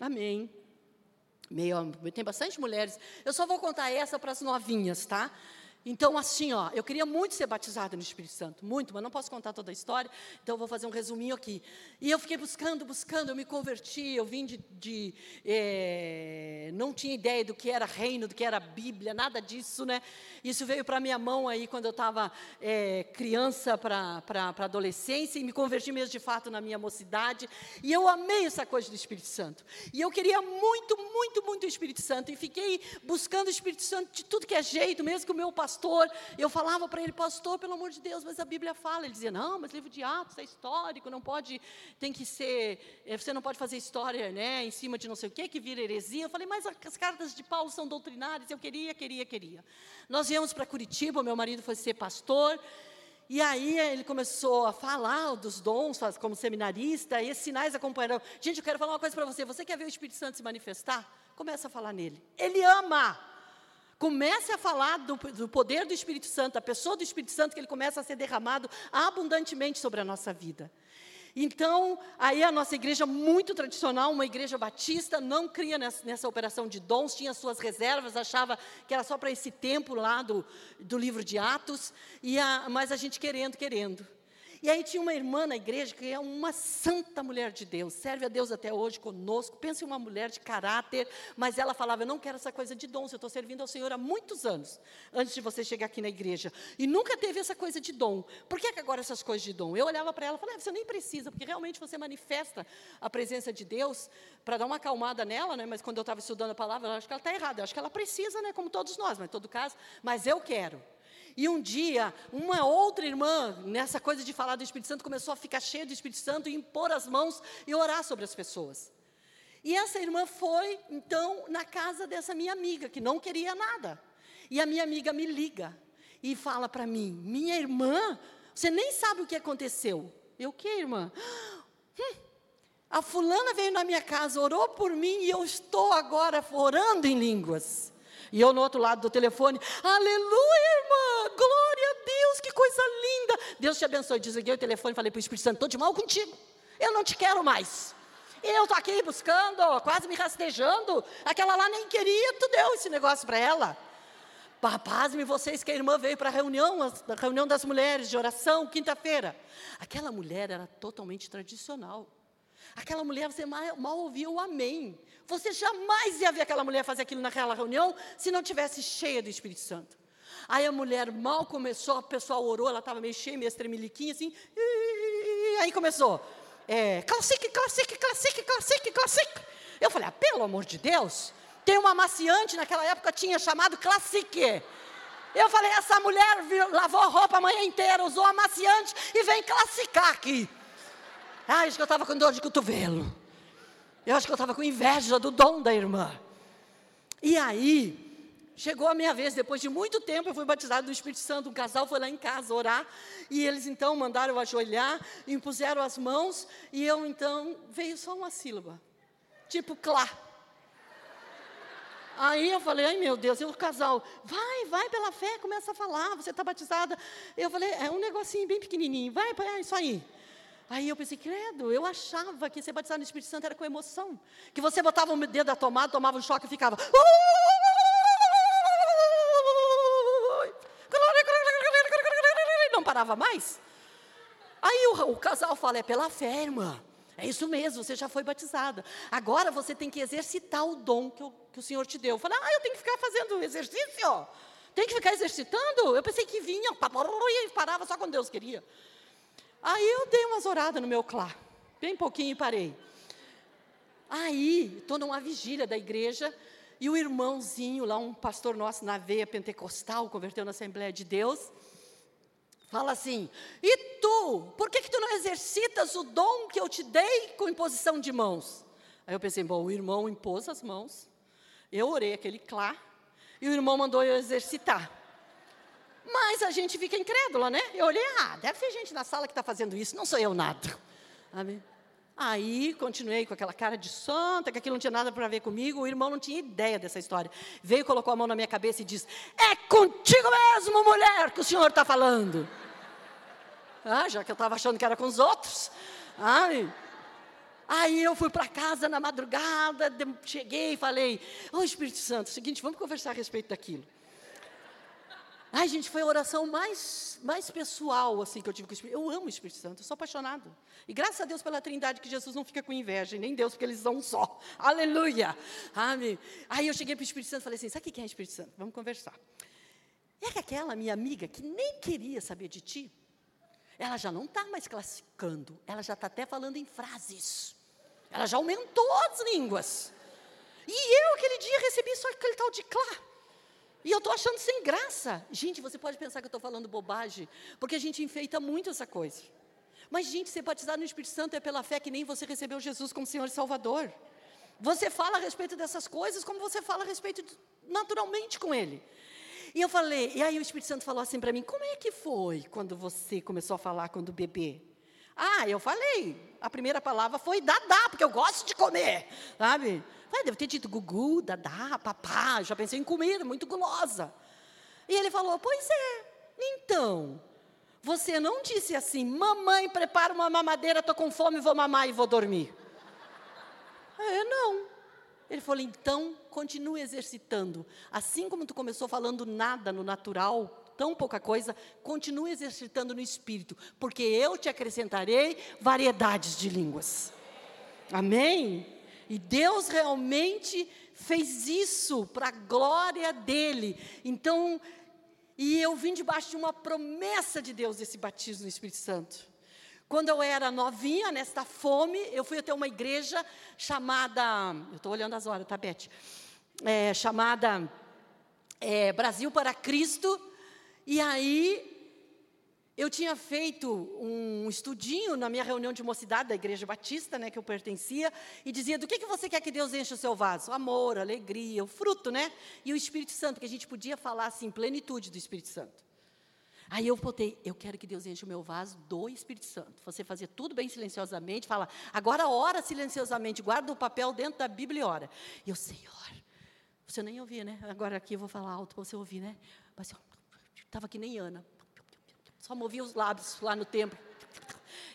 Amém. Meio, tem bastante mulheres. Eu só vou contar essa para as novinhas, tá? Então, assim, ó, eu queria muito ser batizada no Espírito Santo, muito, mas não posso contar toda a história, então eu vou fazer um resuminho aqui. E eu fiquei buscando, buscando, eu me converti, eu vim de. de é, não tinha ideia do que era reino, do que era Bíblia, nada disso, né? Isso veio para minha mão aí quando eu estava é, criança para adolescência, e me converti mesmo de fato na minha mocidade, e eu amei essa coisa do Espírito Santo. E eu queria muito, muito, muito o Espírito Santo, e fiquei buscando o Espírito Santo de tudo que é jeito, mesmo que o meu pastor pastor, eu falava para ele, pastor, pelo amor de Deus, mas a Bíblia fala. Ele dizia, não, mas livro de Atos é histórico, não pode, tem que ser, eh, você não pode fazer história né, em cima de não sei o que, que vira heresia. Eu falei, mas as cartas de Paulo são doutrinárias. Eu queria, queria, queria. Nós viemos para Curitiba, meu marido foi ser pastor. E aí ele começou a falar dos dons como seminarista, e esses sinais acompanharam. Gente, eu quero falar uma coisa para você. Você quer ver o Espírito Santo se manifestar? Começa a falar nele. Ele ama. Comece a falar do, do, poder do Espírito Santo, a pessoa do Espírito Santo, que ele começa a ser derramado abundantemente sobre a nossa vida. Então, aí a nossa igreja muito tradicional, uma igreja batista, não cria nessa, nessa operação de dons, tinha suas reservas, achava que era só para esse tempo lá do, do livro de Atos, e a, mas a gente querendo, querendo. E aí tinha uma irmã na igreja que é uma santa mulher de Deus, serve a Deus até hoje conosco. Pensa em uma mulher de caráter, mas ela falava: Eu não quero essa coisa de dons, eu estou servindo ao Senhor há muitos anos, antes de você chegar aqui na igreja. E nunca teve essa coisa de dom. Por que, que agora essas coisas de dom? Eu olhava para ela e falava: ah, Você nem precisa, porque realmente você manifesta a presença de Deus para dar uma acalmada nela, né? mas quando eu estava estudando a palavra, eu acho que ela está errada. Eu acho que ela precisa, né? como todos nós, mas em todo caso, mas eu quero. E um dia, uma outra irmã, nessa coisa de falar do Espírito Santo, começou a ficar cheia do Espírito Santo e impor as mãos e orar sobre as pessoas. E essa irmã foi, então, na casa dessa minha amiga, que não queria nada. E a minha amiga me liga e fala para mim: Minha irmã, você nem sabe o que aconteceu. Eu, o que, irmã? Hum, a fulana veio na minha casa, orou por mim e eu estou agora orando em línguas. E eu no outro lado do telefone, aleluia, irmã, glória a Deus, que coisa linda. Deus te abençoe. Desliguei o telefone e falei para o Espírito Santo: estou de mal contigo, eu não te quero mais. Eu estou aqui buscando, quase me rastejando. Aquela lá nem queria, tu deu esse negócio para ela. Pasme vocês que a irmã veio para a reunião, a reunião das mulheres de oração, quinta-feira. Aquela mulher era totalmente tradicional. Aquela mulher, você mal, mal ouvia o amém. Você jamais ia ver aquela mulher fazer aquilo naquela reunião se não tivesse cheia do Espírito Santo. Aí a mulher mal começou, o pessoal orou, ela estava meio cheia, meio estremeliquinha, assim. aí começou. É, classique, classique, classique, classique, classique. Eu falei, ah, pelo amor de Deus, tem uma amaciante, naquela época tinha chamado classique. Eu falei, essa mulher lavou a roupa a manhã inteira, usou amaciante e vem classicar aqui. Ah, acho que eu estava com dor de cotovelo. Eu acho que eu estava com inveja do dom da irmã. E aí, chegou a minha vez, depois de muito tempo, eu fui batizado do Espírito Santo. Um casal foi lá em casa orar, e eles então mandaram eu ajoelhar, impuseram as mãos, e eu então, veio só uma sílaba, tipo clá. Aí eu falei, ai meu Deus, e o casal, vai, vai pela fé, começa a falar, você está batizada. Eu falei, é um negocinho bem pequenininho, vai, é isso aí. Aí eu pensei, credo, eu achava que ser batizado no Espírito Santo era com emoção. Que você botava o dedo da tomada, tomava um choque e ficava. Não parava mais. Aí o, o casal fala, é pela fé, irmã. É isso mesmo, você já foi batizada. Agora você tem que exercitar o dom que, que o Senhor te deu. Eu falei, ah, eu tenho que ficar fazendo exercício? Tem que ficar exercitando? Eu pensei que vinha, e parava só quando Deus queria. Aí eu dei umas oradas no meu clá, bem pouquinho e parei. Aí, estou numa vigília da igreja, e o irmãozinho lá, um pastor nosso na veia pentecostal, converteu na Assembleia de Deus, fala assim: E tu, por que, que tu não exercitas o dom que eu te dei com imposição de mãos? Aí eu pensei: bom, o irmão impôs as mãos, eu orei aquele clá, e o irmão mandou eu exercitar. Mas a gente fica incrédula, né? Eu olhei, ah, deve ter gente na sala que está fazendo isso, não sou eu nada. Amém? Aí continuei com aquela cara de santa, que aquilo não tinha nada para ver comigo. O irmão não tinha ideia dessa história. Veio, colocou a mão na minha cabeça e disse: É contigo mesmo, mulher, que o senhor está falando. Ah, já que eu estava achando que era com os outros. Ai. Aí eu fui para casa na madrugada, cheguei e falei: Ô Espírito Santo, é seguinte, vamos conversar a respeito daquilo. Ai, gente, foi a oração mais, mais pessoal assim que eu tive com o Espírito. Eu amo o Espírito Santo, eu sou apaixonado. E graças a Deus pela Trindade que Jesus não fica com inveja, nem Deus, porque eles são um só. Aleluia! Amém. Aí eu cheguei para o Espírito Santo e falei assim: sabe o que é Espírito Santo? Vamos conversar. É que aquela minha amiga que nem queria saber de ti, ela já não está mais classificando, ela já está até falando em frases. Ela já aumentou as línguas. E eu, aquele dia, recebi só aquele tal de clá. E eu estou achando sem graça. Gente, você pode pensar que eu estou falando bobagem, porque a gente enfeita muito essa coisa. Mas, gente, ser batizado no Espírito Santo é pela fé que nem você recebeu Jesus como Senhor e Salvador. Você fala a respeito dessas coisas como você fala a respeito naturalmente com Ele. E eu falei, e aí o Espírito Santo falou assim para mim: como é que foi quando você começou a falar quando bebê? Ah, eu falei. A primeira palavra foi dadá, porque eu gosto de comer, sabe? Falei, deve ter dito gugu, dadá, papá. Já pensei em comida, muito gulosa. E ele falou: Pois é, então. Você não disse assim, mamãe, prepara uma mamadeira, estou com fome, vou mamar e vou dormir. É, não. Ele falou, então, continue exercitando. Assim como tu começou falando nada no natural, tão pouca coisa, continue exercitando no espírito, porque eu te acrescentarei variedades de línguas. Amém? E Deus realmente fez isso para a glória dele. Então, e eu vim debaixo de uma promessa de Deus desse batismo no Espírito Santo. Quando eu era novinha, nesta fome, eu fui até uma igreja chamada. Eu estou olhando as horas, tá, Beth? É, chamada é, Brasil para Cristo. E aí, eu tinha feito um estudinho na minha reunião de mocidade da Igreja Batista, né, que eu pertencia, e dizia: do que, que você quer que Deus enche o seu vaso? Amor, alegria, o fruto, né? E o Espírito Santo, que a gente podia falar assim, plenitude do Espírito Santo. Aí eu botei, eu quero que Deus enche o meu vaso do Espírito Santo. Você fazia tudo bem silenciosamente, fala, agora ora silenciosamente, guarda o papel dentro da Bíblia e ora. E eu, Senhor, você nem ouvia, né? Agora aqui eu vou falar alto para você ouvir, né? Mas eu estava que nem Ana. Só movia os lábios lá no templo.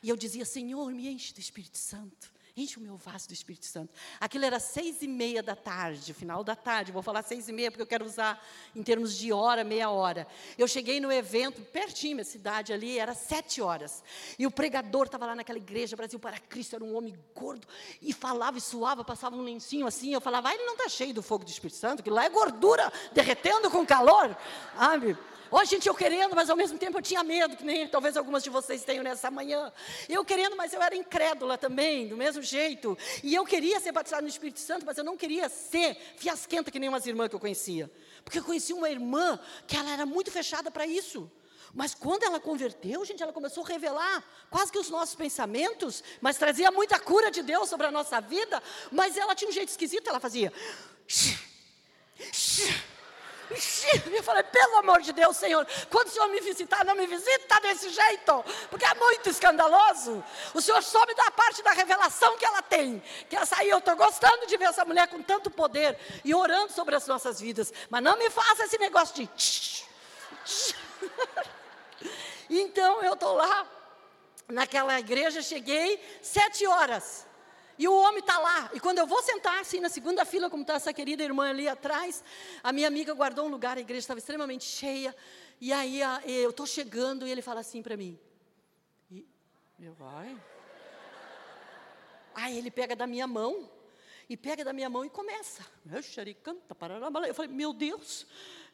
E eu dizia, Senhor, me enche do Espírito Santo. Enche o meu vaso do Espírito Santo. Aquilo era seis e meia da tarde, final da tarde. Vou falar seis e meia porque eu quero usar em termos de hora, meia hora. Eu cheguei no evento, pertinho, minha cidade ali, era sete horas. E o pregador estava lá naquela igreja, Brasil para Cristo, era um homem gordo. E falava e suava, passava um lencinho assim. Eu falava, ah, ele não está cheio do fogo do Espírito Santo, que lá é gordura derretendo com calor. Sabe? Ó, gente, eu querendo, mas ao mesmo tempo eu tinha medo, que nem talvez algumas de vocês tenham nessa manhã. Eu querendo, mas eu era incrédula também, do mesmo jeito. E eu queria ser batizada no Espírito Santo, mas eu não queria ser fiasquenta que nem umas irmãs que eu conhecia. Porque eu conheci uma irmã que ela era muito fechada para isso. Mas quando ela converteu, gente, ela começou a revelar quase que os nossos pensamentos, mas trazia muita cura de Deus sobre a nossa vida. Mas ela tinha um jeito esquisito, ela fazia. Eu falei, pelo amor de Deus, Senhor, quando o Senhor me visitar, não me visita desse jeito, porque é muito escandaloso. O Senhor só me dá parte da revelação que ela tem. Que essa aí eu estou gostando de ver essa mulher com tanto poder e orando sobre as nossas vidas. Mas não me faça esse negócio de. então eu estou lá, naquela igreja, cheguei sete horas. E o homem está lá. E quando eu vou sentar assim na segunda fila, como está essa querida irmã ali atrás, a minha amiga guardou um lugar, a igreja estava extremamente cheia. E aí eu estou chegando e ele fala assim para mim. E eu vai. Aí ele pega da minha mão. E pega da minha mão e começa. Eu falei, meu Deus,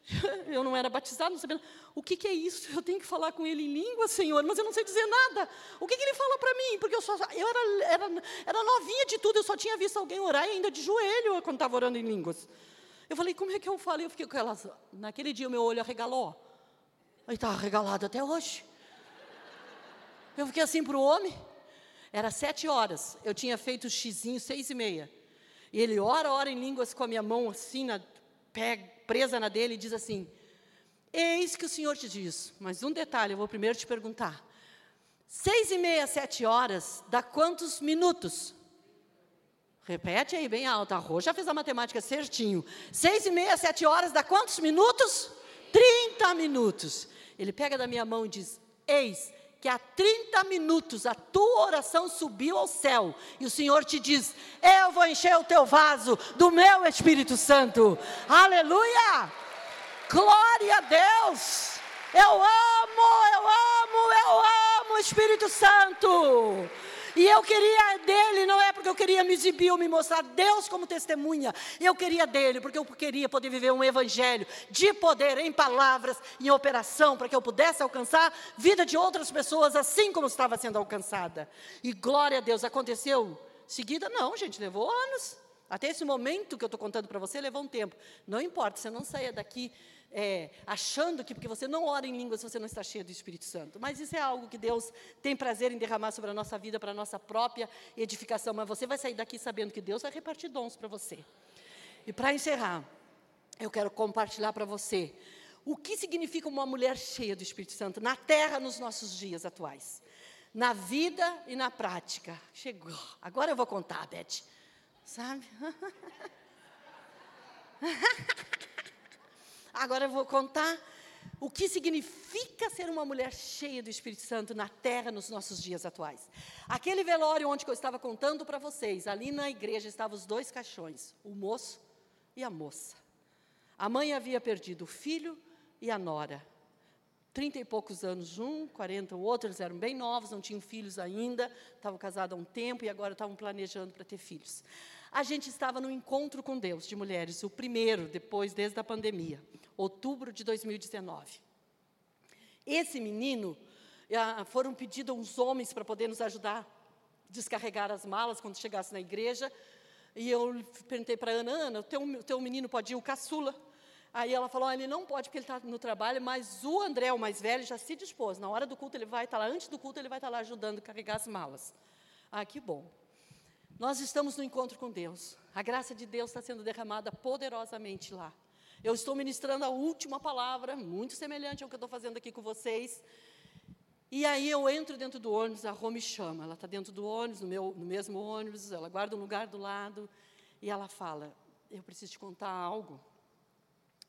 eu não era batizado, não sabia. O que, que, é isso? Eu tenho que falar com ele em língua, Senhor, mas eu não sei dizer nada. O que, que ele fala para mim? Porque eu, só, eu era, era, era novinha de tudo, eu só tinha visto alguém orar e ainda de joelho quando estava orando em línguas. Eu falei, como é que eu falo? Eu fiquei com elas. Naquele dia o meu olho arregalou. Aí estava arregalado até hoje. Eu fiquei assim para o homem. Era sete horas. Eu tinha feito o xizinho seis e meia. E ele ora, ora em línguas com a minha mão assim, na, pega, presa na dele, e diz assim: Eis que o Senhor te diz. Mas um detalhe, eu vou primeiro te perguntar. Seis e meia, sete horas, dá quantos minutos? Repete aí bem alto. A já fez a matemática certinho. Seis e meia, sete horas, dá quantos minutos? Trinta minutos. Ele pega da minha mão e diz: Eis que há 30 minutos a tua oração subiu ao céu e o Senhor te diz: Eu vou encher o teu vaso do meu Espírito Santo. Aleluia! Glória a Deus! Eu amo, eu amo, eu amo o Espírito Santo. E eu queria dele, não é porque eu queria me exibir ou me mostrar Deus como testemunha. Eu queria dele, porque eu queria poder viver um evangelho de poder em palavras, em operação, para que eu pudesse alcançar vida de outras pessoas, assim como estava sendo alcançada. E glória a Deus, aconteceu seguida? Não, gente, levou anos. Até esse momento que eu estou contando para você, levou um tempo. Não importa, você não saia daqui é, achando que porque você não ora em línguas você não está cheio do Espírito Santo. Mas isso é algo que Deus tem prazer em derramar sobre a nossa vida, para a nossa própria edificação. Mas você vai sair daqui sabendo que Deus vai repartir dons para você. E para encerrar, eu quero compartilhar para você o que significa uma mulher cheia do Espírito Santo na terra nos nossos dias atuais. Na vida e na prática. Chegou. Agora eu vou contar, Beth. Sabe? Agora eu vou contar o que significa ser uma mulher cheia do Espírito Santo na terra nos nossos dias atuais. Aquele velório onde eu estava contando para vocês, ali na igreja estavam os dois caixões, o moço e a moça. A mãe havia perdido o filho e a nora. Trinta e poucos anos um, quarenta o outro, eles eram bem novos, não tinham filhos ainda, estavam casados há um tempo e agora estavam planejando para ter filhos. A gente estava no encontro com Deus de mulheres, o primeiro, depois, desde a pandemia, outubro de 2019. Esse menino, ah, foram pedidos uns homens para poder nos ajudar a descarregar as malas quando chegasse na igreja. E eu perguntei para a Ana, Ana, o teu, teu menino pode ir, o caçula. Aí ela falou: ah, ele não pode porque ele está no trabalho, mas o André, o mais velho, já se dispôs. Na hora do culto ele vai estar tá lá, antes do culto ele vai estar tá lá ajudando a carregar as malas. Ah, que bom. Nós estamos no encontro com Deus. A graça de Deus está sendo derramada poderosamente lá. Eu estou ministrando a última palavra, muito semelhante ao que eu estou fazendo aqui com vocês. E aí eu entro dentro do ônibus, a Rô me chama. Ela está dentro do ônibus, no, meu, no mesmo ônibus, ela guarda um lugar do lado. E ela fala: Eu preciso te contar algo.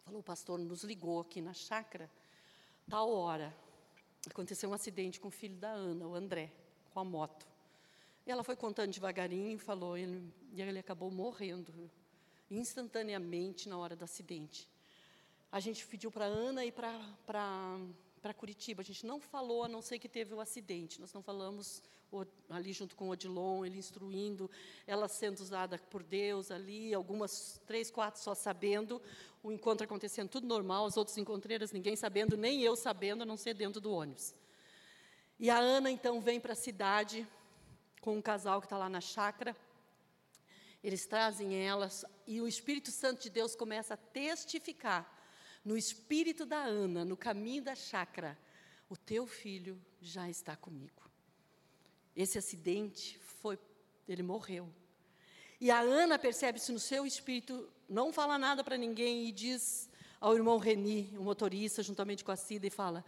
Falou, o pastor nos ligou aqui na chácara, tal hora. Aconteceu um acidente com o filho da Ana, o André, com a moto. E ela foi contando devagarinho e falou, ele, e ele acabou morrendo instantaneamente na hora do acidente. A gente pediu para a Ana ir para Curitiba. A gente não falou, a não ser que teve o acidente. Nós não falamos ali junto com o Odilon, ele instruindo, ela sendo usada por Deus ali, algumas, três, quatro só sabendo, o encontro acontecendo tudo normal, os outros encontreiras ninguém sabendo, nem eu sabendo, a não ser dentro do ônibus. E a Ana, então, vem para a cidade com um casal que está lá na chácara, eles trazem elas, e o Espírito Santo de Deus começa a testificar no espírito da Ana, no caminho da chácara, o teu filho já está comigo. Esse acidente foi, ele morreu. E a Ana percebe-se no seu espírito, não fala nada para ninguém e diz ao irmão Reni, o motorista, juntamente com a Cida, e fala: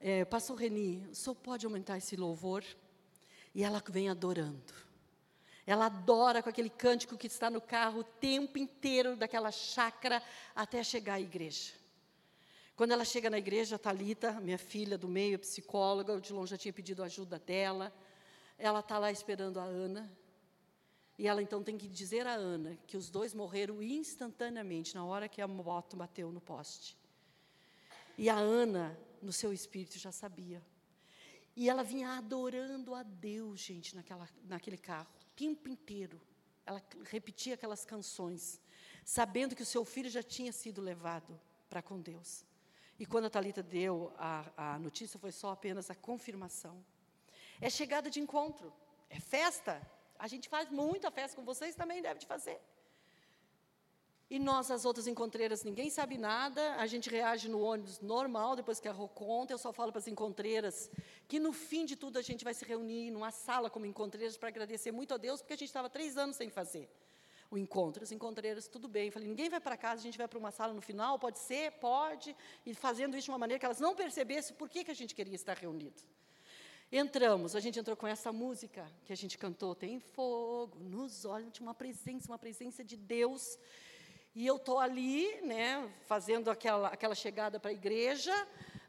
é, Pastor Reni, o senhor pode aumentar esse louvor? E ela vem adorando. Ela adora com aquele cântico que está no carro o tempo inteiro daquela chácara até chegar à igreja. Quando ela chega na igreja, a Thalita, minha filha do meio, psicóloga, o Dilon já tinha pedido ajuda dela. Ela está lá esperando a Ana. E ela então tem que dizer a Ana que os dois morreram instantaneamente na hora que a moto bateu no poste. E a Ana, no seu espírito, já sabia. E ela vinha adorando a Deus, gente, naquela, naquele carro, o tempo inteiro. Ela repetia aquelas canções, sabendo que o seu filho já tinha sido levado para com Deus. E quando a Talita deu a, a notícia, foi só apenas a confirmação. É chegada de encontro, é festa. A gente faz muita festa com vocês, também deve de fazer. E nós, as outras encontreiras, ninguém sabe nada, a gente reage no ônibus normal, depois que a Rô conta, eu só falo para as encontreiras que no fim de tudo a gente vai se reunir numa sala como encontreiras para agradecer muito a Deus, porque a gente estava três anos sem fazer o encontro. As encontreiras, tudo bem. Eu falei, ninguém vai para casa, a gente vai para uma sala no final, pode ser, pode, e fazendo isso de uma maneira que elas não percebessem por que, que a gente queria estar reunido. Entramos, a gente entrou com essa música que a gente cantou, tem fogo nos olhos, tinha uma presença, uma presença de Deus. E eu estou ali, né, fazendo aquela, aquela chegada para a igreja,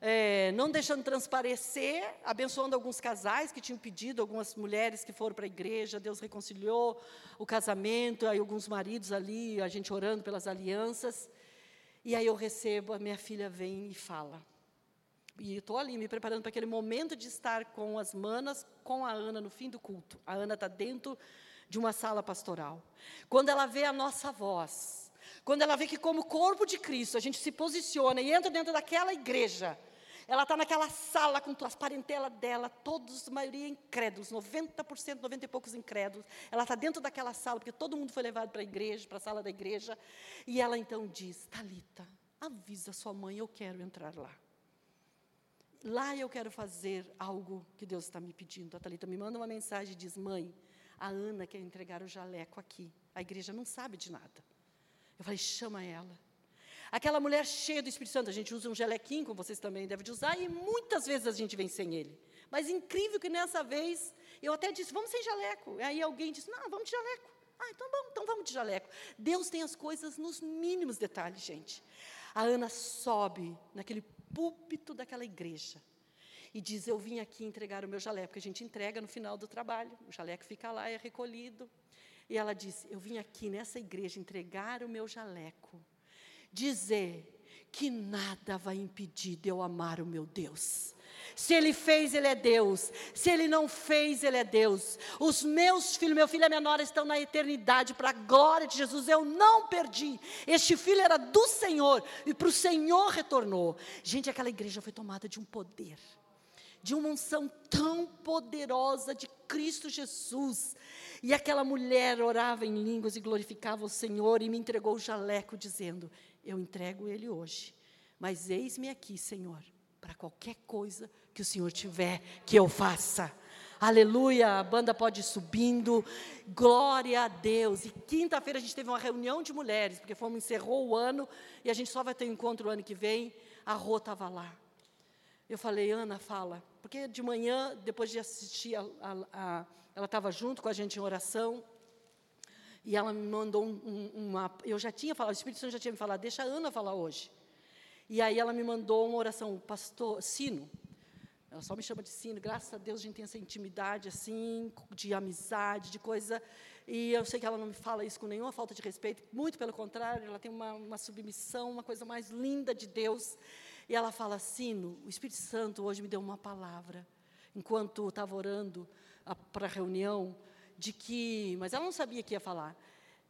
é, não deixando transparecer, abençoando alguns casais que tinham pedido, algumas mulheres que foram para a igreja, Deus reconciliou o casamento, aí alguns maridos ali, a gente orando pelas alianças. E aí eu recebo, a minha filha vem e fala. E estou ali me preparando para aquele momento de estar com as manas, com a Ana no fim do culto. A Ana está dentro de uma sala pastoral. Quando ela vê a nossa voz, quando ela vê que, como corpo de Cristo, a gente se posiciona e entra dentro daquela igreja, ela está naquela sala com as parentelas dela, todos, a maioria incrédulos, 90%, 90 e poucos incrédulos. Ela está dentro daquela sala, porque todo mundo foi levado para a igreja, para a sala da igreja. E ela então diz: Talita, avisa sua mãe, eu quero entrar lá. Lá eu quero fazer algo que Deus está me pedindo. A Thalita me manda uma mensagem e diz: Mãe, a Ana quer entregar o jaleco aqui. A igreja não sabe de nada. Eu falei: chama ela. Aquela mulher cheia do Espírito Santo, a gente usa um jalequinho, como vocês também devem de usar, e muitas vezes a gente vem sem ele. Mas incrível que nessa vez, eu até disse, vamos sem jaleco. Aí alguém disse, não, vamos de jaleco. Ah, então bom, então vamos de jaleco. Deus tem as coisas nos mínimos detalhes, gente. A Ana sobe naquele púlpito daquela igreja e diz: Eu vim aqui entregar o meu jaleco, porque a gente entrega no final do trabalho, o jaleco fica lá, é recolhido. E ela disse: Eu vim aqui nessa igreja entregar o meu jaleco, dizer que nada vai impedir de eu amar o meu Deus. Se ele fez, ele é Deus. Se ele não fez, ele é Deus. Os meus filhos, meu filho minha nora estão na eternidade, para a glória de Jesus. Eu não perdi. Este filho era do Senhor e para o Senhor retornou. Gente, aquela igreja foi tomada de um poder, de uma unção tão poderosa de Cristo Jesus. E aquela mulher orava em línguas e glorificava o Senhor e me entregou o jaleco, dizendo: eu entrego ele hoje. Mas eis-me aqui, Senhor, para qualquer coisa que o Senhor tiver que eu faça. Aleluia, a banda pode ir subindo. Glória a Deus. E quinta-feira a gente teve uma reunião de mulheres, porque fomos encerrou o ano e a gente só vai ter um encontro o ano que vem. A Rô estava lá. Eu falei, Ana, fala. Porque de manhã, depois de assistir, a, a, a, ela estava junto com a gente em oração. E ela me mandou um, um, uma. Eu já tinha falado, o Espírito Santo já tinha me falado, deixa a Ana falar hoje. E aí ela me mandou uma oração, pastor, sino. Ela só me chama de sino, graças a Deus a gente tem essa intimidade assim, de amizade, de coisa. E eu sei que ela não me fala isso com nenhuma falta de respeito, muito pelo contrário, ela tem uma, uma submissão, uma coisa mais linda de Deus. E ela fala: Sino, o Espírito Santo hoje me deu uma palavra, enquanto estava orando para a reunião, de que. Mas ela não sabia que ia falar.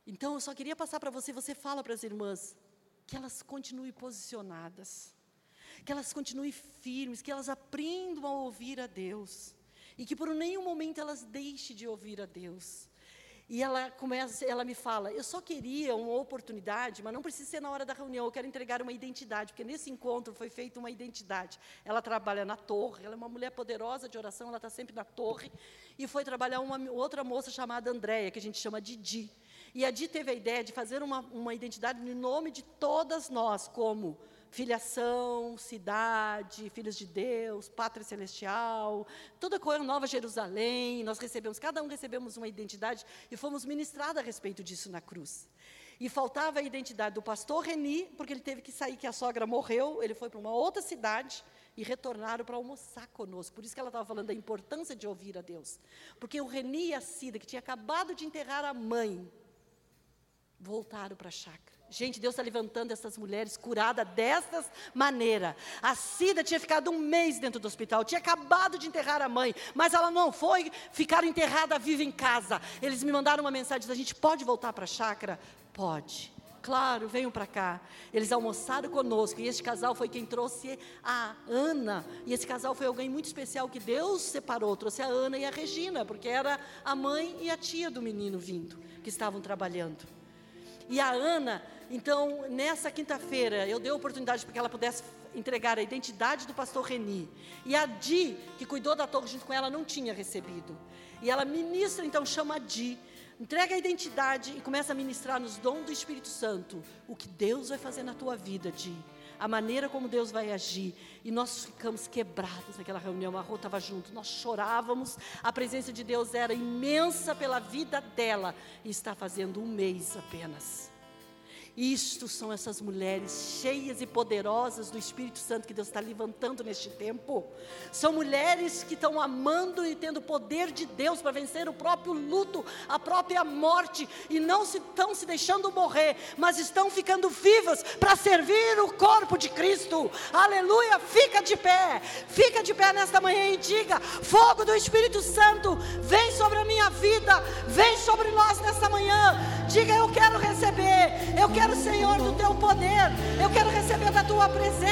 Então eu só queria passar para você, você fala para as irmãs, que elas continuem posicionadas que elas continuem firmes, que elas aprendam a ouvir a Deus. E que por nenhum momento elas deixem de ouvir a Deus. E ela começa, ela me fala, eu só queria uma oportunidade, mas não precisa ser na hora da reunião, eu quero entregar uma identidade, porque nesse encontro foi feita uma identidade. Ela trabalha na torre, ela é uma mulher poderosa de oração, ela está sempre na torre, e foi trabalhar uma outra moça chamada Andréia, que a gente chama de Di. E a Di teve a ideia de fazer uma, uma identidade no nome de todas nós, como filiação, cidade, filhos de Deus, pátria celestial, toda coisa, Nova Jerusalém, nós recebemos, cada um recebemos uma identidade e fomos ministrados a respeito disso na cruz. E faltava a identidade do pastor Reni, porque ele teve que sair, que a sogra morreu, ele foi para uma outra cidade e retornaram para almoçar conosco. Por isso que ela estava falando da importância de ouvir a Deus. Porque o Reni e a Cida, que tinha acabado de enterrar a mãe, voltaram para a chácara. Gente, Deus está levantando essas mulheres curadas dessas maneira. A Cida tinha ficado um mês dentro do hospital, tinha acabado de enterrar a mãe, mas ela não foi ficar enterrada viva em casa. Eles me mandaram uma mensagem: a gente pode voltar para a chácara? Pode. Claro, venham para cá. Eles almoçaram conosco e este casal foi quem trouxe a Ana. E esse casal foi alguém muito especial que Deus separou, trouxe a Ana e a Regina, porque era a mãe e a tia do menino vindo, que estavam trabalhando. E a Ana então, nessa quinta-feira, eu dei a oportunidade para que ela pudesse entregar a identidade do pastor Reni. E a Di, que cuidou da torre junto com ela, não tinha recebido. E ela ministra, então chama a Di, entrega a identidade e começa a ministrar nos dons do Espírito Santo o que Deus vai fazer na tua vida, Di. A maneira como Deus vai agir. E nós ficamos quebrados naquela reunião. A Rô estava junto, nós chorávamos. A presença de Deus era imensa pela vida dela. E está fazendo um mês apenas. Isto são essas mulheres cheias e poderosas do Espírito Santo que Deus está levantando neste tempo. São mulheres que estão amando e tendo o poder de Deus para vencer o próprio luto, a própria morte, e não se, estão se deixando morrer, mas estão ficando vivas para servir o corpo de Cristo. Aleluia! Fica de pé, fica de pé nesta manhã e diga: fogo do Espírito Santo, vem sobre a minha vida, vem sobre nós nesta manhã. Diga: eu quero receber, eu quero quero, Senhor, do teu poder. Eu quero receber da tua presença.